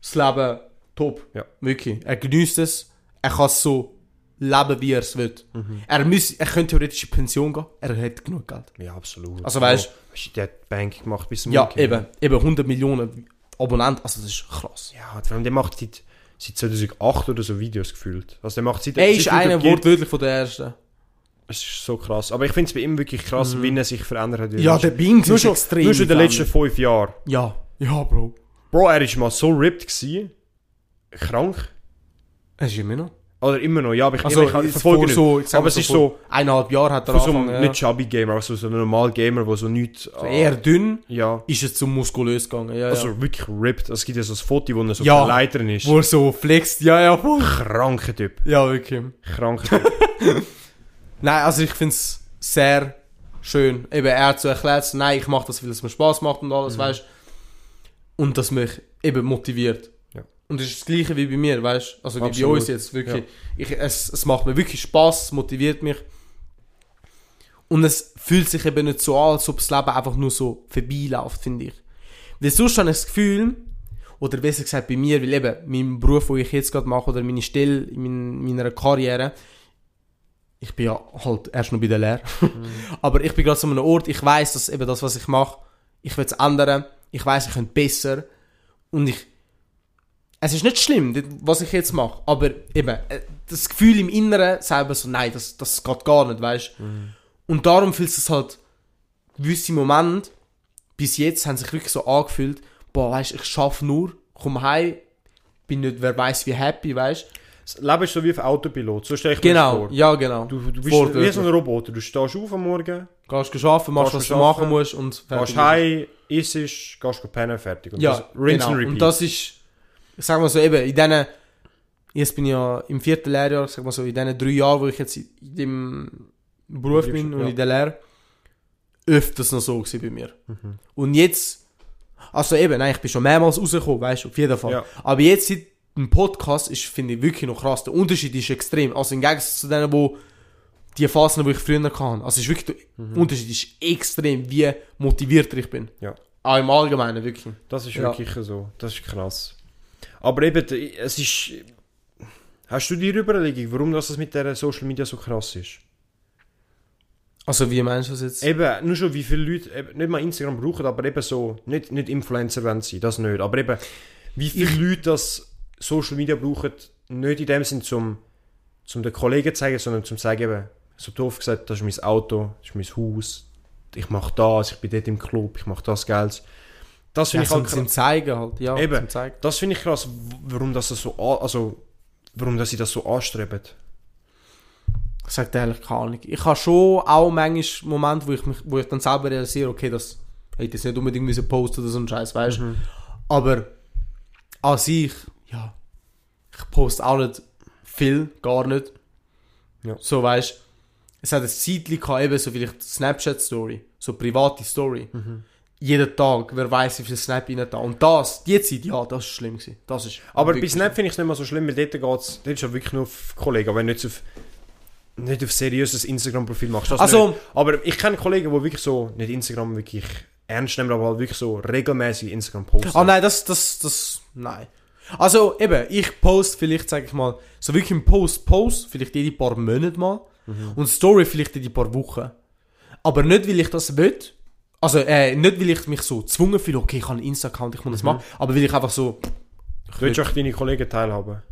das Leben top. Ja. Wirklich. Er genießt es, er kann so leben, wie er es will. Mhm. Er, muss, er könnte theoretisch in Pension gehen, er hat genug Geld. ja, absolut. Also weißt- du, der hat Bank gemacht bis zum Ja, eben, eben 100 Millionen Abonnenten, also das ist krass. Ja, vor allem der macht seit, seit 2008 oder so Videos gefühlt. Also der macht seit Er seit ist YouTube einer gibt- wortwörtlich von der Ersten. Es ist so krass. Aber ich finde es bei ihm wirklich krass, wie er sich verändert hat. Mhm. Ja, der Bing nur ist schon, extrem. Nur schon in den letzten fünf Jahren. Ja, ja, Bro. Bro, er ist mal so ripped gewesen. Krank. Er ist immer noch. Oder immer noch, ja, aber ich, Also, ich, ich verfolge so, ich aber es ist so, Eineinhalb Jahre hat er von so angefangen. ja. nicht chubby Gamer, also so ein normal Gamer, der so nichts... So eher dünn Ja. ist es zum muskulös gegangen. Ja, Also ja. wirklich ripped. Es gibt ja so ein Foto, wo er so Ja. Leitern ist. Wo er so flext. Ja, ja, voll. Kranker Typ. Ja, wirklich. Kranker Typ. <laughs> Nein, also ich finde es sehr schön. Eben, er hat so erklärt, so, nein, ich mache das, weil es mir Spaß macht und alles, weißt Und das mich eben motiviert. Ja. Und das ist das Gleiche wie bei mir, weißt Also wie bei uns jetzt, wirklich. Ich, es, es macht mir wirklich Spaß, es motiviert mich. Und es fühlt sich eben nicht so an, als ob das Leben einfach nur so vorbeiläuft, finde ich. Weil sonst habe ich das Gefühl, oder besser gesagt bei mir, weil eben mein Beruf, den ich jetzt gerade mache, oder meine Stelle in mein- meiner Karriere, ich bin ja halt erst noch bei der Lehre, <laughs> aber ich bin gerade so an einem Ort, ich weiß, dass eben das, was ich mache, ich will es ändern, ich weiß, ich könnte besser und ich, es ist nicht schlimm, was ich jetzt mache, aber eben, äh, das Gefühl im Inneren selber so, nein, das, das geht gar nicht, weißt Und darum fühlt es sich halt, gewisse Momente, bis jetzt haben sich wirklich so angefühlt, boah, weißt ich schaffe nur, komm heim, bin nicht, wer weiß wie happy, weißt Das Leben ist so wie auf Autopilot. So stelle ich mir das Genau, vor. ja, genau. Du, du bist Wortwörtlich. wie so ein Roboter. Du stehst auf am Morgen, Gehst du arbeiten, machst, Gehst was du du machen musst und gehst fertig. heim, isst, gehst pennen, fertig. Und Ja, das, genau. Und das ist, ich sag mal so eben, in diesen, jetzt bin ich ja im vierten Lehrjahr, sag mal so, in diesen drei Jahren, wo ich jetzt in dem Beruf bin und Ja. in der Lehre, öfters noch so gewesen bei mir. Mhm. Und jetzt, also eben, nein, ich bin schon mehrmals rausgekommen, weißt du, auf jeden Fall. Ja. Aber jetzt seit dem Podcast ist, finde ich, wirklich noch krass. Der Unterschied ist extrem. Also im Gegensatz zu denen, wo die Phasen, die ich früher hatte. Also ist wirklich, der Unterschied ist extrem, wie motivierter ich bin. Mhm. Ja. Auch im Allgemeinen, wirklich. Das ist Ja. wirklich so. Das ist krass. Aber eben, es ist... Hast du dir Überlegung, warum das mit der Social Media so krass ist? Also wie meinst du das jetzt? Eben, nur schon wie viele Leute eben, nicht mal Instagram brauchen, aber eben so, nicht, nicht Influencer wollen sein, das nicht, aber eben, wie viele Leute das Social Media brauchen, nicht in dem Sinn zum, zum den Kollegen zu zeigen, sondern zum sagen eben, so doof gesagt, das ist mein Auto, das ist mein Haus, ich mache das, ich bin dort im Club, ich mache das Geld. Das ja, finde ich zum, halt zum krass. Zeigen halt, ja. Eben. Zum. Das finde ich krass, warum das so, also, warum das sie das so anstreben. Ich sag dir ehrlich keine Ahnung. Ich habe schon auch manchmal Momente, wo ich, mich, wo ich dann selber realisiere, okay, das hätte ich nicht unbedingt müssen posten oder so ein Scheiß, weißt du? Aber an sich, ja, ich poste auch nicht viel, gar nicht. Ja. So, weißt du, es hat ein Zeitchen gehabt, eben so vielleicht Snapchat-Story, so private Story. Jeden Tag, wer weiß, wie viel Snap rein da. Und das, die Zeit, ja, das ist schlimm gewesen. Das ist Aber bei Snap finde ich es nicht mal so schlimm, weil dort geht's, dort ist ja wirklich nur auf Kollegen, aber wenn du nicht auf, nicht auf seriöses Instagram-Profil machst. Das Also- nicht. Aber ich kenne Kollegen, die wirklich so, nicht Instagram wirklich ernst nehmen, aber halt wirklich so regelmäßig Instagram posten. Ah nein, das, das, das, nein. Also eben, ich post vielleicht, sag ich mal, so wirklich im Post, Post, vielleicht jede paar Monate mal. Und Story vielleicht jede paar Wochen. Aber nicht, weil ich das will. Also, äh, nicht, weil ich mich so gezwungen fühle, okay, ich habe einen Insta-Account, ich muss das machen. Aber weil ich einfach so, Willst du auch deine Kollegen teilhaben?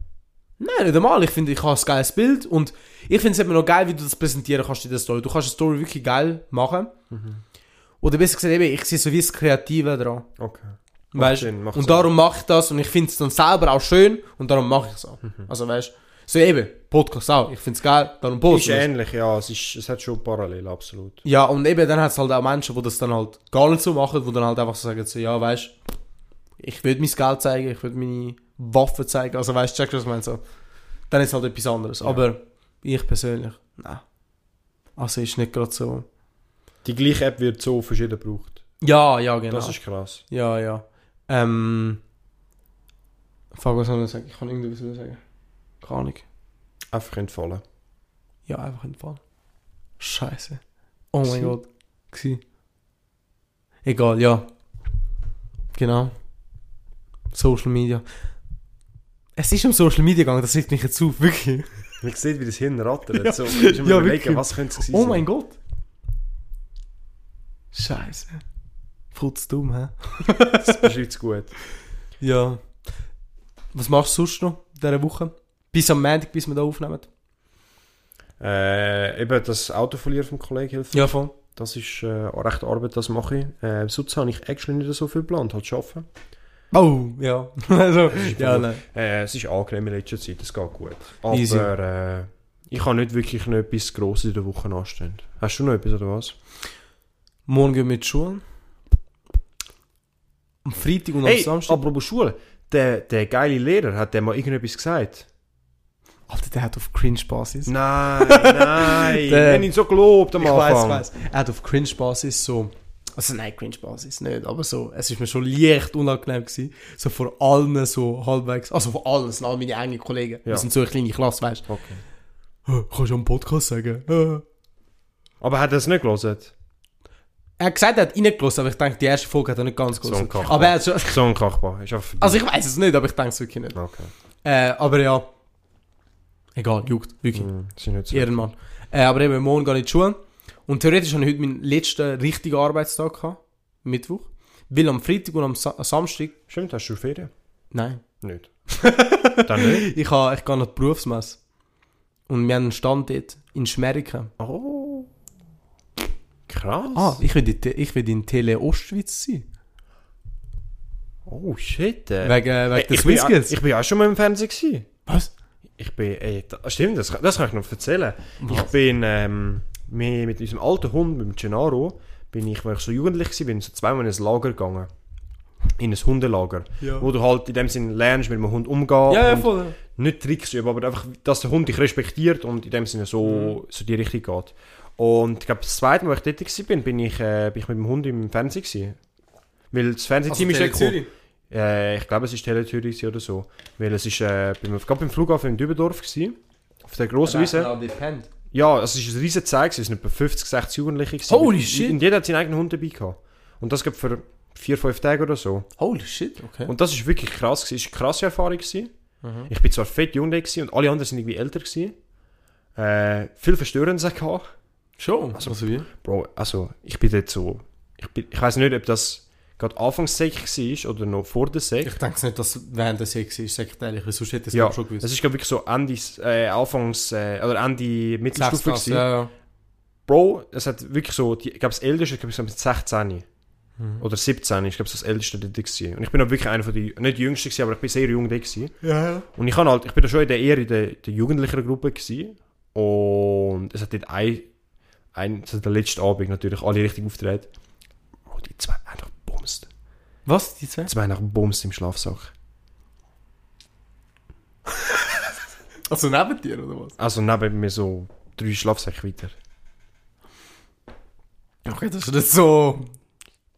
nein, nicht einmal. Ich finde, ich habe ein geiles Bild. Und ich finde es immer noch geil, wie du das präsentieren kannst in der Story. Du kannst eine Story wirklich geil machen. Oder besser gesagt, eben, ich sehe so wie das Kreative dran. Okay. Weißt Sinn, Und darum mache ich das und ich finde es dann selber auch schön und darum mache ich es auch. Mhm. Also weißt so eben, Podcast auch. Ich finde es geil, darum Ist ich es. ähnlich, ja. Es, ist, es hat schon parallel, absolut. Ja, und eben dann hat es halt auch Menschen, die das dann halt gar nicht so machen, die dann halt einfach so sagen, so, ja, weißt ich will mein Geld zeigen, ich will meine Waffen zeigen, also weißt du, checkst du, was ich meine? So. Dann ist halt etwas anderes. Aber ich persönlich, nein. Also ist nicht gerade so. Die gleiche App wird so verschieden gebraucht. Ja, ja, genau. Das ist krass. Ja, ja. Ähm. Fuck, was soll ich sagen? Ich kann irgendwas sagen. Keine Ahnung. Einfach entfallen. Ja, einfach entfallen. Scheiße. Oh mein? Gott. Gsi. Egal, ja. Genau. Social Media. Es ist um Social Media gegangen, das regt mich jetzt auf, <laughs> wirklich. Man sieht, wie das Hirn rattert. <laughs> Ja. So, mal Ja, überlegen, wirklich. was könnte es Oh sein? mein Gott. Scheiße. Futz dumm, hä? Das beschreibt es gut. <laughs> Ja. Was machst du sonst noch in dieser Woche? Bis am Montag, bis wir da aufnehmen? Äh, eben das Auto verlieren vom Kollegen hilft. Ja, voll. Das ist äh, recht Arbeit, das mache ich. Äh, sonst habe ich actually nicht so viel geplant, halt arbeiten. Oh, ja. <laughs> <laughs> also, ja, nein. Äh, es ist angenehm in letzter Zeit, es geht gut. Aber äh, ich habe nicht wirklich noch etwas Grosses in der Woche anstehen. Hast du noch etwas oder was? Morgen gehen wir mit Schulen. Am Freitag und am Hey, Samstag. apropos Schule. Der, der geile Lehrer, hat der mal irgendetwas gesagt? Alter, der hat auf Cringe-Basis. Nein, <laughs> nein. Der- ich ihn so gelobt am Ich weiß, Anfang. weiß. Er hat auf Cringe-Basis so. Also nein, Cringe-Basis nicht, aber so. Es ist mir schon leicht unangenehm gewesen. So vor allen so halbwegs. Also vor allen, sind all meine engen Kollegen. Wir Ja. sind so eine kleine Klasse, weißt Okay. du. Kannst du am Podcast sagen? Aber hat er es nicht gelesen? Er hat gesagt, er hat reingelassen, aber ich denke, die erste Folge hat er nicht ganz So gelesen. Kachbar. aber er hat schon. So ein Kachbar. Ist einfach vorbei. Also ich weiß es nicht, aber ich denke es wirklich nicht. Okay. Äh, aber ja. Egal, juckt. Wirklich. Ist nicht so. Ehrenmann. Äh, aber eben, morgen gehe ich in die Schule. Und theoretisch habe ich heute meinen letzten richtigen Arbeitstag gehabt. Mittwoch. Weil am Freitag und am Sa Samstag. Stimmt, hast du Ferien? Nein. Nicht. <laughs> Dann nicht? Ich, ha, ich gehe noch die Berufsmesse. Und wir haben einen Stand dort in Schmeriken. Oh. Krass. Ah, ich will, in, ich will in Tele Ostschweiz sein. Oh shit. Äh. Wegen, äh, wegen Hey, der ich, bin, ich bin auch schon mal im Fernsehen gewesen. Was? Ich bin, ey, da, stimmt, das, das kann ich noch erzählen. Ich Was? bin ähm, mit, unserem alten Hund, mit dem Gennaro, bin ich, als ich so jugendlich war, bin ich so zweimal in ein Lager gegangen. In ein Hundelager. Ja. Wo du halt in dem Sinne lernst, mit einem Hund umgehen. Ja, ja, voll. nicht Tricks üben, aber einfach, dass der Hund dich respektiert und in dem Sinne so, so die Richtung geht. Und ich glaube, das zweite Mal, wo ich dort war, bin, bin ich, äh, bin ich mit dem Hund im Fernsehen gewesen. Weil das Fernsehteam ist ja gekommen. Äh, ich glaube, es war Teletür gewesen oder so. Weil es ist, äh, beim, gerade beim Flughafen in Dübendorf gewesen. Auf der grossen Wiese. Ja, es ist ein riesen Zeug, es sind etwa 50, 60 Jugendliche gewesen. Holy Und- shit. Und jeder hat seinen eigenen Hund dabei gehabt. Und das gibt für vier, fünf Tage oder so. Holy shit, okay. Und das ist wirklich krass gewesen. Es war eine krasse Erfahrung gewesen. Mhm. Ich bin zwar fett jung und alle anderen sind irgendwie älter gewesen. Äh, viel Verstörendes gehabt. Schon? Also, wie? Bro, also, ich bin dort so... Ich, bin, ich weiß nicht, ob das gerade anfangs Sek war oder noch vor der Sek. Ich denke nicht, dass während der Sex ist, sag ich ehrlich, sonst hätte ich es Ja, schon gewusst. es ist glaub ich so Ende, äh, Anfangs, äh, oder Ende Mittelstufe gewesen. ja, ja. Bro, es hat wirklich so, die, ich glaube das älteste, ich glaube mit 16 Mhm. oder 17, ich glaube das älteste dort gewesen. Und ich bin auch wirklich einer von den, nicht die jüngsten gewesen, aber ich bin sehr jung da gewesen. Ja. Und ich, halt, ich bin da schon in der, eher in der, der jugendlicheren Gruppe gewesen. Und es hat dort ein, ein, also der letzte Abend natürlich alle richtig auftreten. Bro, die zwei haben bumst. Was, die zwei? Zwei einfach bumst im Schlafsack. <laughs> Also neben dir, oder was? Also neben mir so drei Schlafsäcke weiter. Okay, das ist nicht so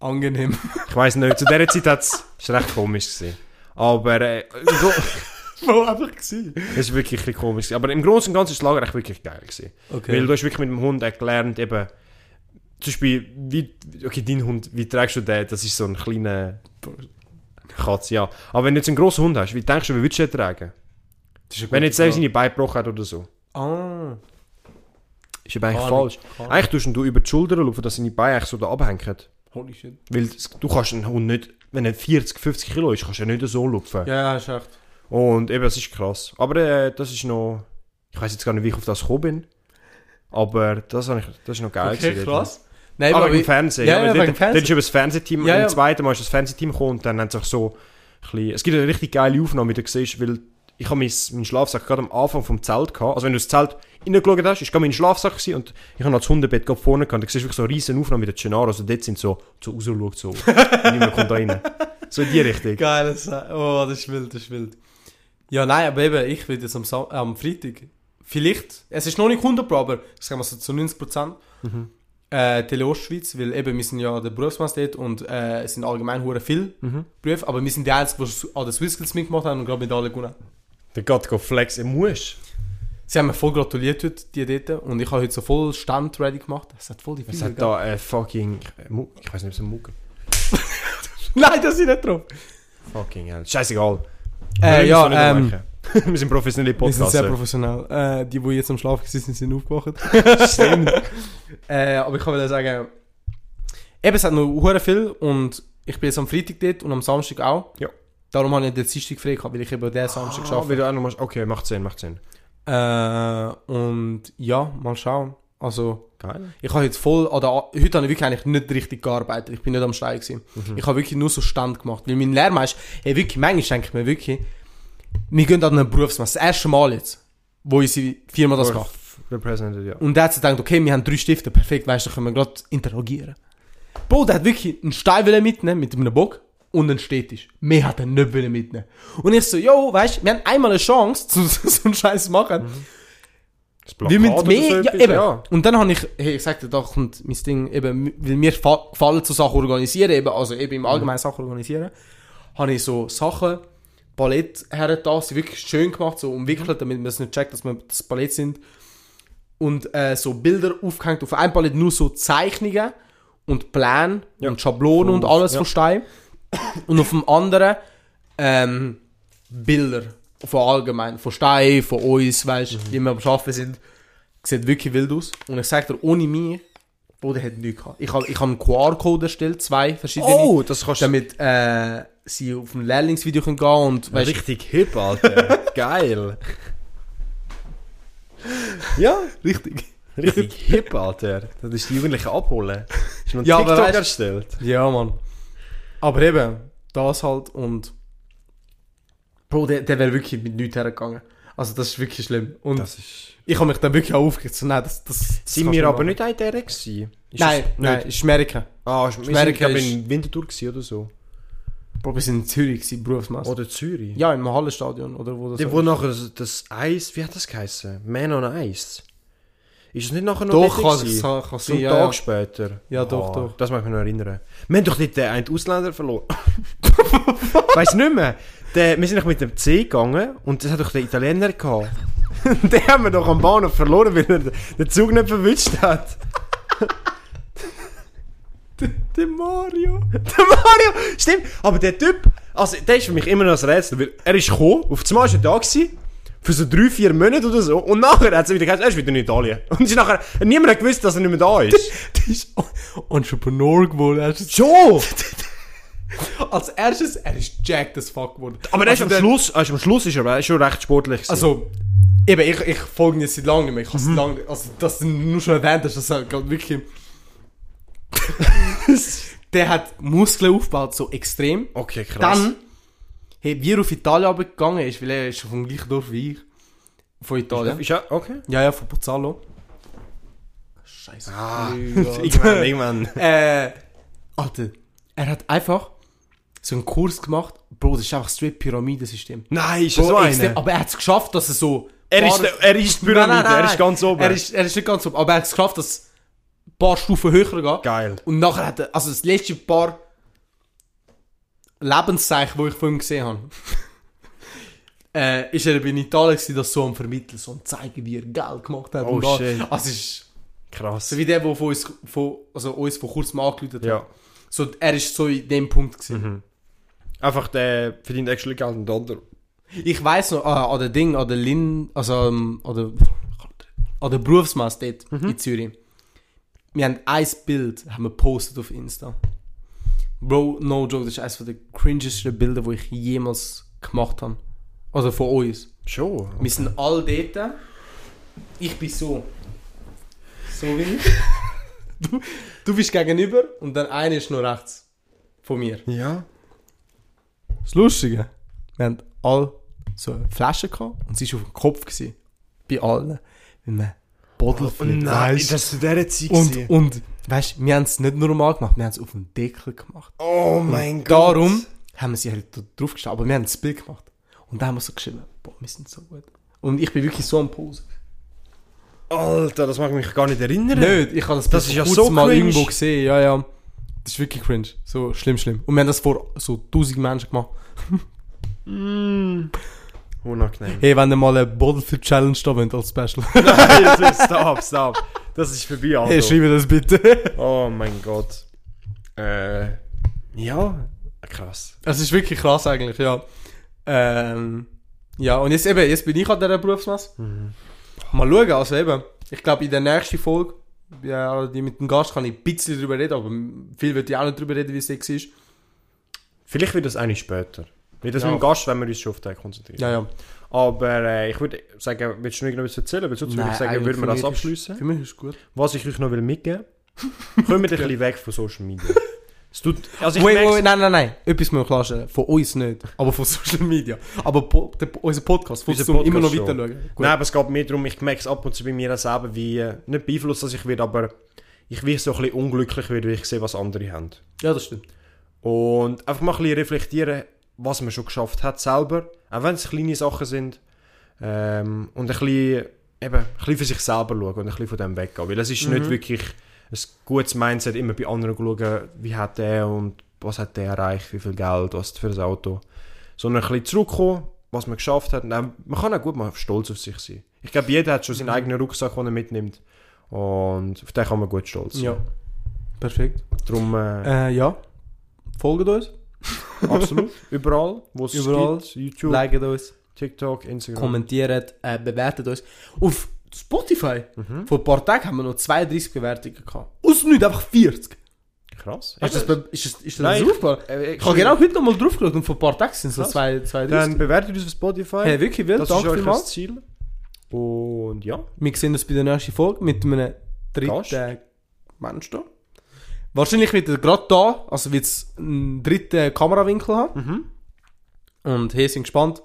Angenehm. <laughs> Ich weiß nicht, zu dieser Zeit hat es recht komisch gesehen. Aber äh, so, <laughs> Wo einfach gewesen. es ist wirklich ein komisch. gewesen. Aber im Großen und Ganzen ist das Lager echt wirklich geil gewesen. Okay. Weil du hast wirklich mit dem Hund gelernt, eben, zum Beispiel, wie, okay, dein Hund, wie trägst du den? Das ist so ein kleiner Katze, ja. Aber wenn du jetzt einen grossen Hund hast, wie denkst du, wie würdest du den tragen? Wenn gute jetzt Frage. seine Beine gebrochen hat oder so. Ah. Ist aber eigentlich Ahnung, falsch. Ahnung. Eigentlich tust du über die Schulter laufen, dass seine Beine eigentlich so da abhängen. Holy shit. Weil du kannst einen Hund nicht, wenn er 40, 50 Kilo ist, kannst du ja nicht so laufen. Ja, ja, ist echt. Und eben, das ist krass. Aber äh, das ist noch, ich weiß jetzt gar nicht, wie ich auf das gekommen bin. Aber das, ich, das ist noch geil. Okay, gewesen. krass. Nein, Aber aber im Fernsehen. Ja, ja, dort, wegen Fernsehen. dort ist über das Fernsehteam, Ja, ja. im zweiten Mal ist das Fernsehteam gekommen und dann haben sie auch so ein bisschen, es gibt eine richtig geile Aufnahme, wie du siehst, weil ich habe meinen, Schlafsack gerade am Anfang vom Zelt gehabt. Also wenn du das Zelt reingeschaut hast, ist gerade mein Schlafsack gewesen und ich habe das Hundebett gerade vorne gehabt. Da siehst du wirklich so eine riesen Aufnahme mit den Gennaro. Also dort sind so, so rausschaut, so, <laughs> niemand kommt da rein. So in die Richtung. Geil, das, oh, das ist wild, das ist wild. Ja, nein, aber eben, ich will jetzt am, Sam am Freitag, vielleicht, es ist noch nicht 100 Pro, aber sagen wir so zu 90%, Mhm. Äh, Tele Ostschweiz, weil eben, wir sind ja der dort und äh, es sind allgemein hure viel Mhm. Berufe, aber wir sind die Einzigen, die an den Swisskills mitgemacht haben und gerade mit allen gewonnen. Der geht go flex, er muss. Sie haben mir voll gratuliert heute, die dort, und ich habe heute so voll Stand ready gemacht. Es hat voll die Es Füße, hat da äh, fucking, ich weiß nicht, ob es ein Mucke. <laughs> Nein, das ist nicht drauf. Fucking hell. Scheißegal. Äh, ja, ähm. <laughs> wir sind professionelle Wir sind sehr Podcaster. professionell. Äh, die, die jetzt am Schlafen sind, sind aufgewacht. <laughs> Stimmt. Äh, aber ich kann wieder sagen, eben, es hat noch hure viel und ich bin jetzt am Freitag dort und am Samstag auch. Ja. Darum habe ich den Dienstag frei gehabt, weil ich eben den Samstag Ah, geschafft wieder auch noch mal- Okay, macht Sinn, macht Sinn. Äh, und ja, mal schauen. Also, Geil. ich habe jetzt voll, oder heute habe ich wirklich eigentlich nicht richtig gearbeitet. Ich bin nicht am Stein gewesen. Mhm. Ich habe wirklich nur so Stand gemacht. Weil mein Lehrmeister, hey, wirklich, manchmal denke ich mir wirklich, wir gehen an eine Berufsmesse. Das erste Mal jetzt, wo unsere Firma das macht. Represented, ja. Und der hat sich gedacht, okay, wir haben drei Stifte, perfekt, weißt du, dann können wir gerade interagieren. Bro, der hat wirklich einen Stein wollen mitnehmen mit einem Bock und einen Städtisch. Mehr hat er nicht mitnehmen. Und ich so, yo, weißt du, wir haben einmal eine Chance, <laughs> zu so einen Scheiß zu machen. Das Wir müssen oder mehr, so ja, eben. ja. Und dann habe ich, hey, ich sagte, da kommt mein Ding, eben, weil mir fa- gefallen zu Sachen organisieren, eben, also eben im Allgemeinen Sachen organisieren, habe ich so Sachen, Palett her da, sie wirklich schön gemacht, so umwickelt, damit man es nicht checkt, dass wir das Palett sind. Und äh, so Bilder aufgehängt, auf einem Palett nur so Zeichnungen und Pläne Ja. und Schablonen und alles Ja. von Stein. Und auf dem anderen ähm, Bilder von allgemein, von Stein, von uns, weißt du, Mhm. wie wir am Arbeiten sind. Sieht wirklich wild aus. Und ich sag dir, ohne mich, Bruder hat nichts gehabt. Ich habe ich hab einen QR-Code erstellt, zwei verschiedene, Oh, das kannst du... damit äh, sie auf ein Lehrlingsvideo können gehen und weißt, Richtig hip, Alter. <laughs> Geil. ja, richtig. richtig <laughs> hip, Alter. Das ist die Jugendlichen abholen. Ist noch Ja, TikTok weißt- erstellt. Ja, Mann. Aber eben, das halt und. Bro, der, der wäre wirklich mit nichts hergegangen. Also, das ist wirklich schlimm. Und Das ist... ich habe mich dann wirklich auch aufgeregt. So, nein, das, das, das Sind wir du aber machen. nicht ein der gewesen? Ist Nein, das nein, Nicht? ist Amerika. Ah, ist, Amerika ist- in Winterthur oder so. Bro, wir sind in Zürich, gewesen, Berufsmesse. Oder Zürich. Ja, im Hallenstadion, oder wo das Die, war. wo nachher das, das Eis, wie hat das geheißen? Man on Ice. Ist es nicht nachher noch Doch, kann, gewesen? kann, kann So sein, ja, Tag ja. später. Ja, doch, doch. Das mag ich mich noch erinnern. Wir haben doch nicht den einen Ausländer verloren. <laughs> Weiß nicht mehr. Der, wir sind doch mit dem C gegangen und das hat doch der Italiener gehabt. <laughs> den haben wir doch am Bahnhof verloren, weil er den Zug nicht verwünscht hat. <laughs> Der Mario. Der Mario! Stimmt, aber der Typ, also der ist für mich immer noch ein Rätsel, weil er ist gekommen, auf einmal war er da gewesen, für so drei, vier Monate oder so, und nachher hat er wieder gesagt, er ist wieder in Italien. Und ist nachher, niemand hat gewusst, dass er nicht mehr da ist. <laughs> Der ist Entrepreneur geworden. Schon! <laughs> als erstes, er ist jacked as fuck geworden. Aber er ist Also am der- Schluss, also am Schluss ist er, er ist schon recht sportlich gewesen. Also, eben, ich, ich folge ihn jetzt seit langem nicht mehr. Ich seit langem, also, dass du nur schon erwähnt hast, dass er gerade wirklich. <laughs> der hat Muskeln aufgebaut, so extrem. okay, krass. Dann, hey, wie er auf Italien runtergegangen ist, weil er ist vom gleichen Dorf wie ich. Von Italien. Ist er, okay. Ja, ja, von Pozzallo. Scheiße. Ah, <laughs> irgendwann, irgendwann. äh, Alter, er hat einfach so einen Kurs gemacht. Bro, das ist einfach straight Pyramidensystem. Nein, ist Bro, so einer? aber er hat es geschafft, dass er so. Er ist, er ist die Pyramide, Nein, nein, nein, er ist ganz oben. Er ist, er ist nicht ganz oben, aber er hat es geschafft, dass paar Stufen höher gehen. Geil. Und nachher hat er, also das letzte paar Lebenszeichen, die ich von ihm gesehen habe, <laughs> äh, ist er in Italien gewesen, das so am Vermitteln, so am zeigen, wie er Geld gemacht hat. Oh, und da. shit. Also ist Krass. so wie der, der von uns, von, also uns vor kurzem angerufen hat. Ja. So, er ist so in dem Punkt gewesen. Mhm. Einfach der verdient extra Geld und der andere. Ich weiss noch, ah, an der Ding, an der Lin, also ähm, an der, an der Berufsmesse dort Mhm. in Zürich. Wir haben ein Bild, haben wir gepostet auf Insta. Bro, no joke, das ist eines der cringesten Bilder, die ich jemals gemacht habe. Also von uns. Schon. Wir sind alle dort. Ich bin so. So wie ich. <laughs> Du, du bist gegenüber und dann einer ist noch rechts von mir. Ja. Das Lustige, wir haben alle so eine Flasche gehabt und sie war auf dem Kopf. Gewesen, bei allen. Weil wir Bodelflip, weisst. das zu dieser Zeit Und, und weißt du, wir haben es nicht normal gemacht, wir haben es auf dem Deckel gemacht. Oh mein Und darum haben wir sie halt da draufgestellt, aber wir haben das Bild gemacht. Und dann haben wir so geschrieben, boah, wir sind so gut. Und ich bin wirklich so am Pose. Alter, das mag ich mich gar nicht erinnern. Nicht, ich habe das, Das ist ja so mal cringe. irgendwo gesehen, ja, ja. Das ist wirklich cringe. So schlimm, schlimm. Und wir haben das vor so tausend Menschen gemacht. Mm. Unangenehm. Hey, wenn ihr mal eine Bodelflip Challenge da wollt als Special. <laughs> Nein, stop, stop. Das ist vorbei, Alter. hey, schreibe das bitte. Oh mein Gott. Äh, ja, krass. Es ist wirklich krass eigentlich, ja. Ähm, ja, und jetzt eben, jetzt bin ich an dieser Berufsmesse. Mal schauen, also eben, ich glaube in der nächsten Folge, ja, die mit dem Gast kann ich ein bisschen drüber reden, aber viel wird ich auch nicht drüber reden, wie es jetzt ist. Vielleicht wird das eine später. Wie das Ja. mit dem Gast, wenn wir uns schon auf den konzentrieren. Ja, ja. Aber äh, ich würde sagen, willst du noch irgendwas erzählen? Weil sonst würde ich sagen, würden wir das ist- abschließen. Für mich ist es gut. Was ich euch noch will mitgeben will, kommen wir ein bisschen weg von Social Media. <laughs> Es tut, also ich Wait, merk's- wait, nein, nein, nein. Etwas müssen wir klarstellen. Von uns nicht, aber von <laughs> Social Media. Aber po der, unser Podcast, Unser unser immer noch Podcast weiter schauen. Nein, aber es geht mir darum, ich merke es ab und zu bei mir selber, wie, äh, nicht beeinflusst, dass ich werde, aber ich wie so ein bisschen unglücklich werde, weil ich sehe, was andere haben. Ja, das stimmt. Und einfach mal ein bisschen reflektieren, was man schon geschafft hat selber, auch wenn es kleine Sachen sind. Ähm, und ein bisschen, eben, ein bisschen für sich selber schauen und ein bisschen von dem weggehen. Weil es ist nicht wirklich ein gutes Mindset, immer bei anderen schauen, wie hat der und was hat der erreicht, wie viel Geld, was für ein Auto. Sondern ein bisschen zurückkommen, was man geschafft hat. Und auch, man kann auch gut mal stolz auf sich sein. Ich glaube, jeder hat schon seinen eigenen Rucksack, den er mitnimmt. Und auf den kann man gut stolz sein. Ja. Perfekt. Darum, äh, Äh, ja. Folgt uns. <laughs> absolut, überall, wo es Überall. gibt. YouTube, Liket uns. TikTok, Instagram. kommentiert, äh, bewertet uns. Auf Spotify, Mhm. vor ein paar Tagen haben wir noch 32 Bewertungen gehabt. Aus nicht einfach 40. Krass. Du das, ist das, ist das Nein, aufgefallen? Äh, Ich habe genau heute noch mal drauf geschaut und vor ein paar Tagen sind es so Krass. zwei- 32. Dann bewertet uns auf Spotify. hey, wirklich wild, das danke ist euch das. Ziel. Und ja, Wir sehen uns bei der nächsten Folge mit einem Gast. dritten Mensch da. Wahrscheinlich wird er gerade da, also wird es einen dritten Kamerawinkel haben. Mhm. Und hier sind gespannt.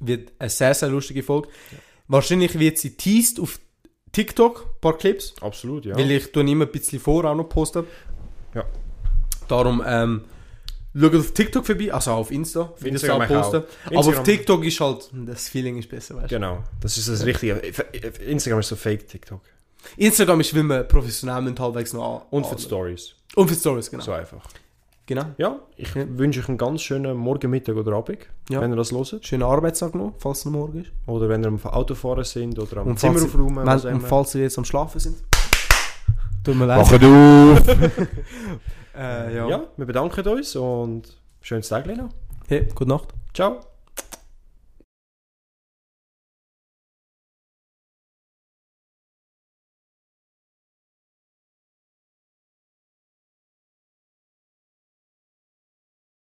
Wird eine sehr, sehr lustige Folge. Wahrscheinlich wird sie teased auf TikTok, ein paar Clips. absolut, ja. Weil ich tue immer ein bisschen vor auch noch posten. Ja. Darum, ähm, schaut auf TikTok vorbei, also auf Insta, auf Instagram Insta auch. posten. Aber Instagram- auf TikTok ist halt, das Feeling ist besser, weißt du. Genau, das ist das Richtige. Instagram ist so fake TikTok. Instagram ist, weil man professionell müssen halbwegs noch an- Und für Stories. Und für Stories, genau. So einfach. Genau. Ja, ich Ja. wünsche euch einen ganz schönen Morgen, Mittag oder Abend, Ja. wenn ihr das hört. Schönen Arbeitstag noch, falls es noch morgen ist. Oder wenn ihr am Autofahren sind oder am Und Zimmer aufräumen. wenn, und falls ihr jetzt am Schlafen sind. <laughs> Tut mir leid. Macht auf! <laughs> Äh, ja. ja, wir bedanken uns und schönes Tag noch. Hey, gute Nacht. Ciao!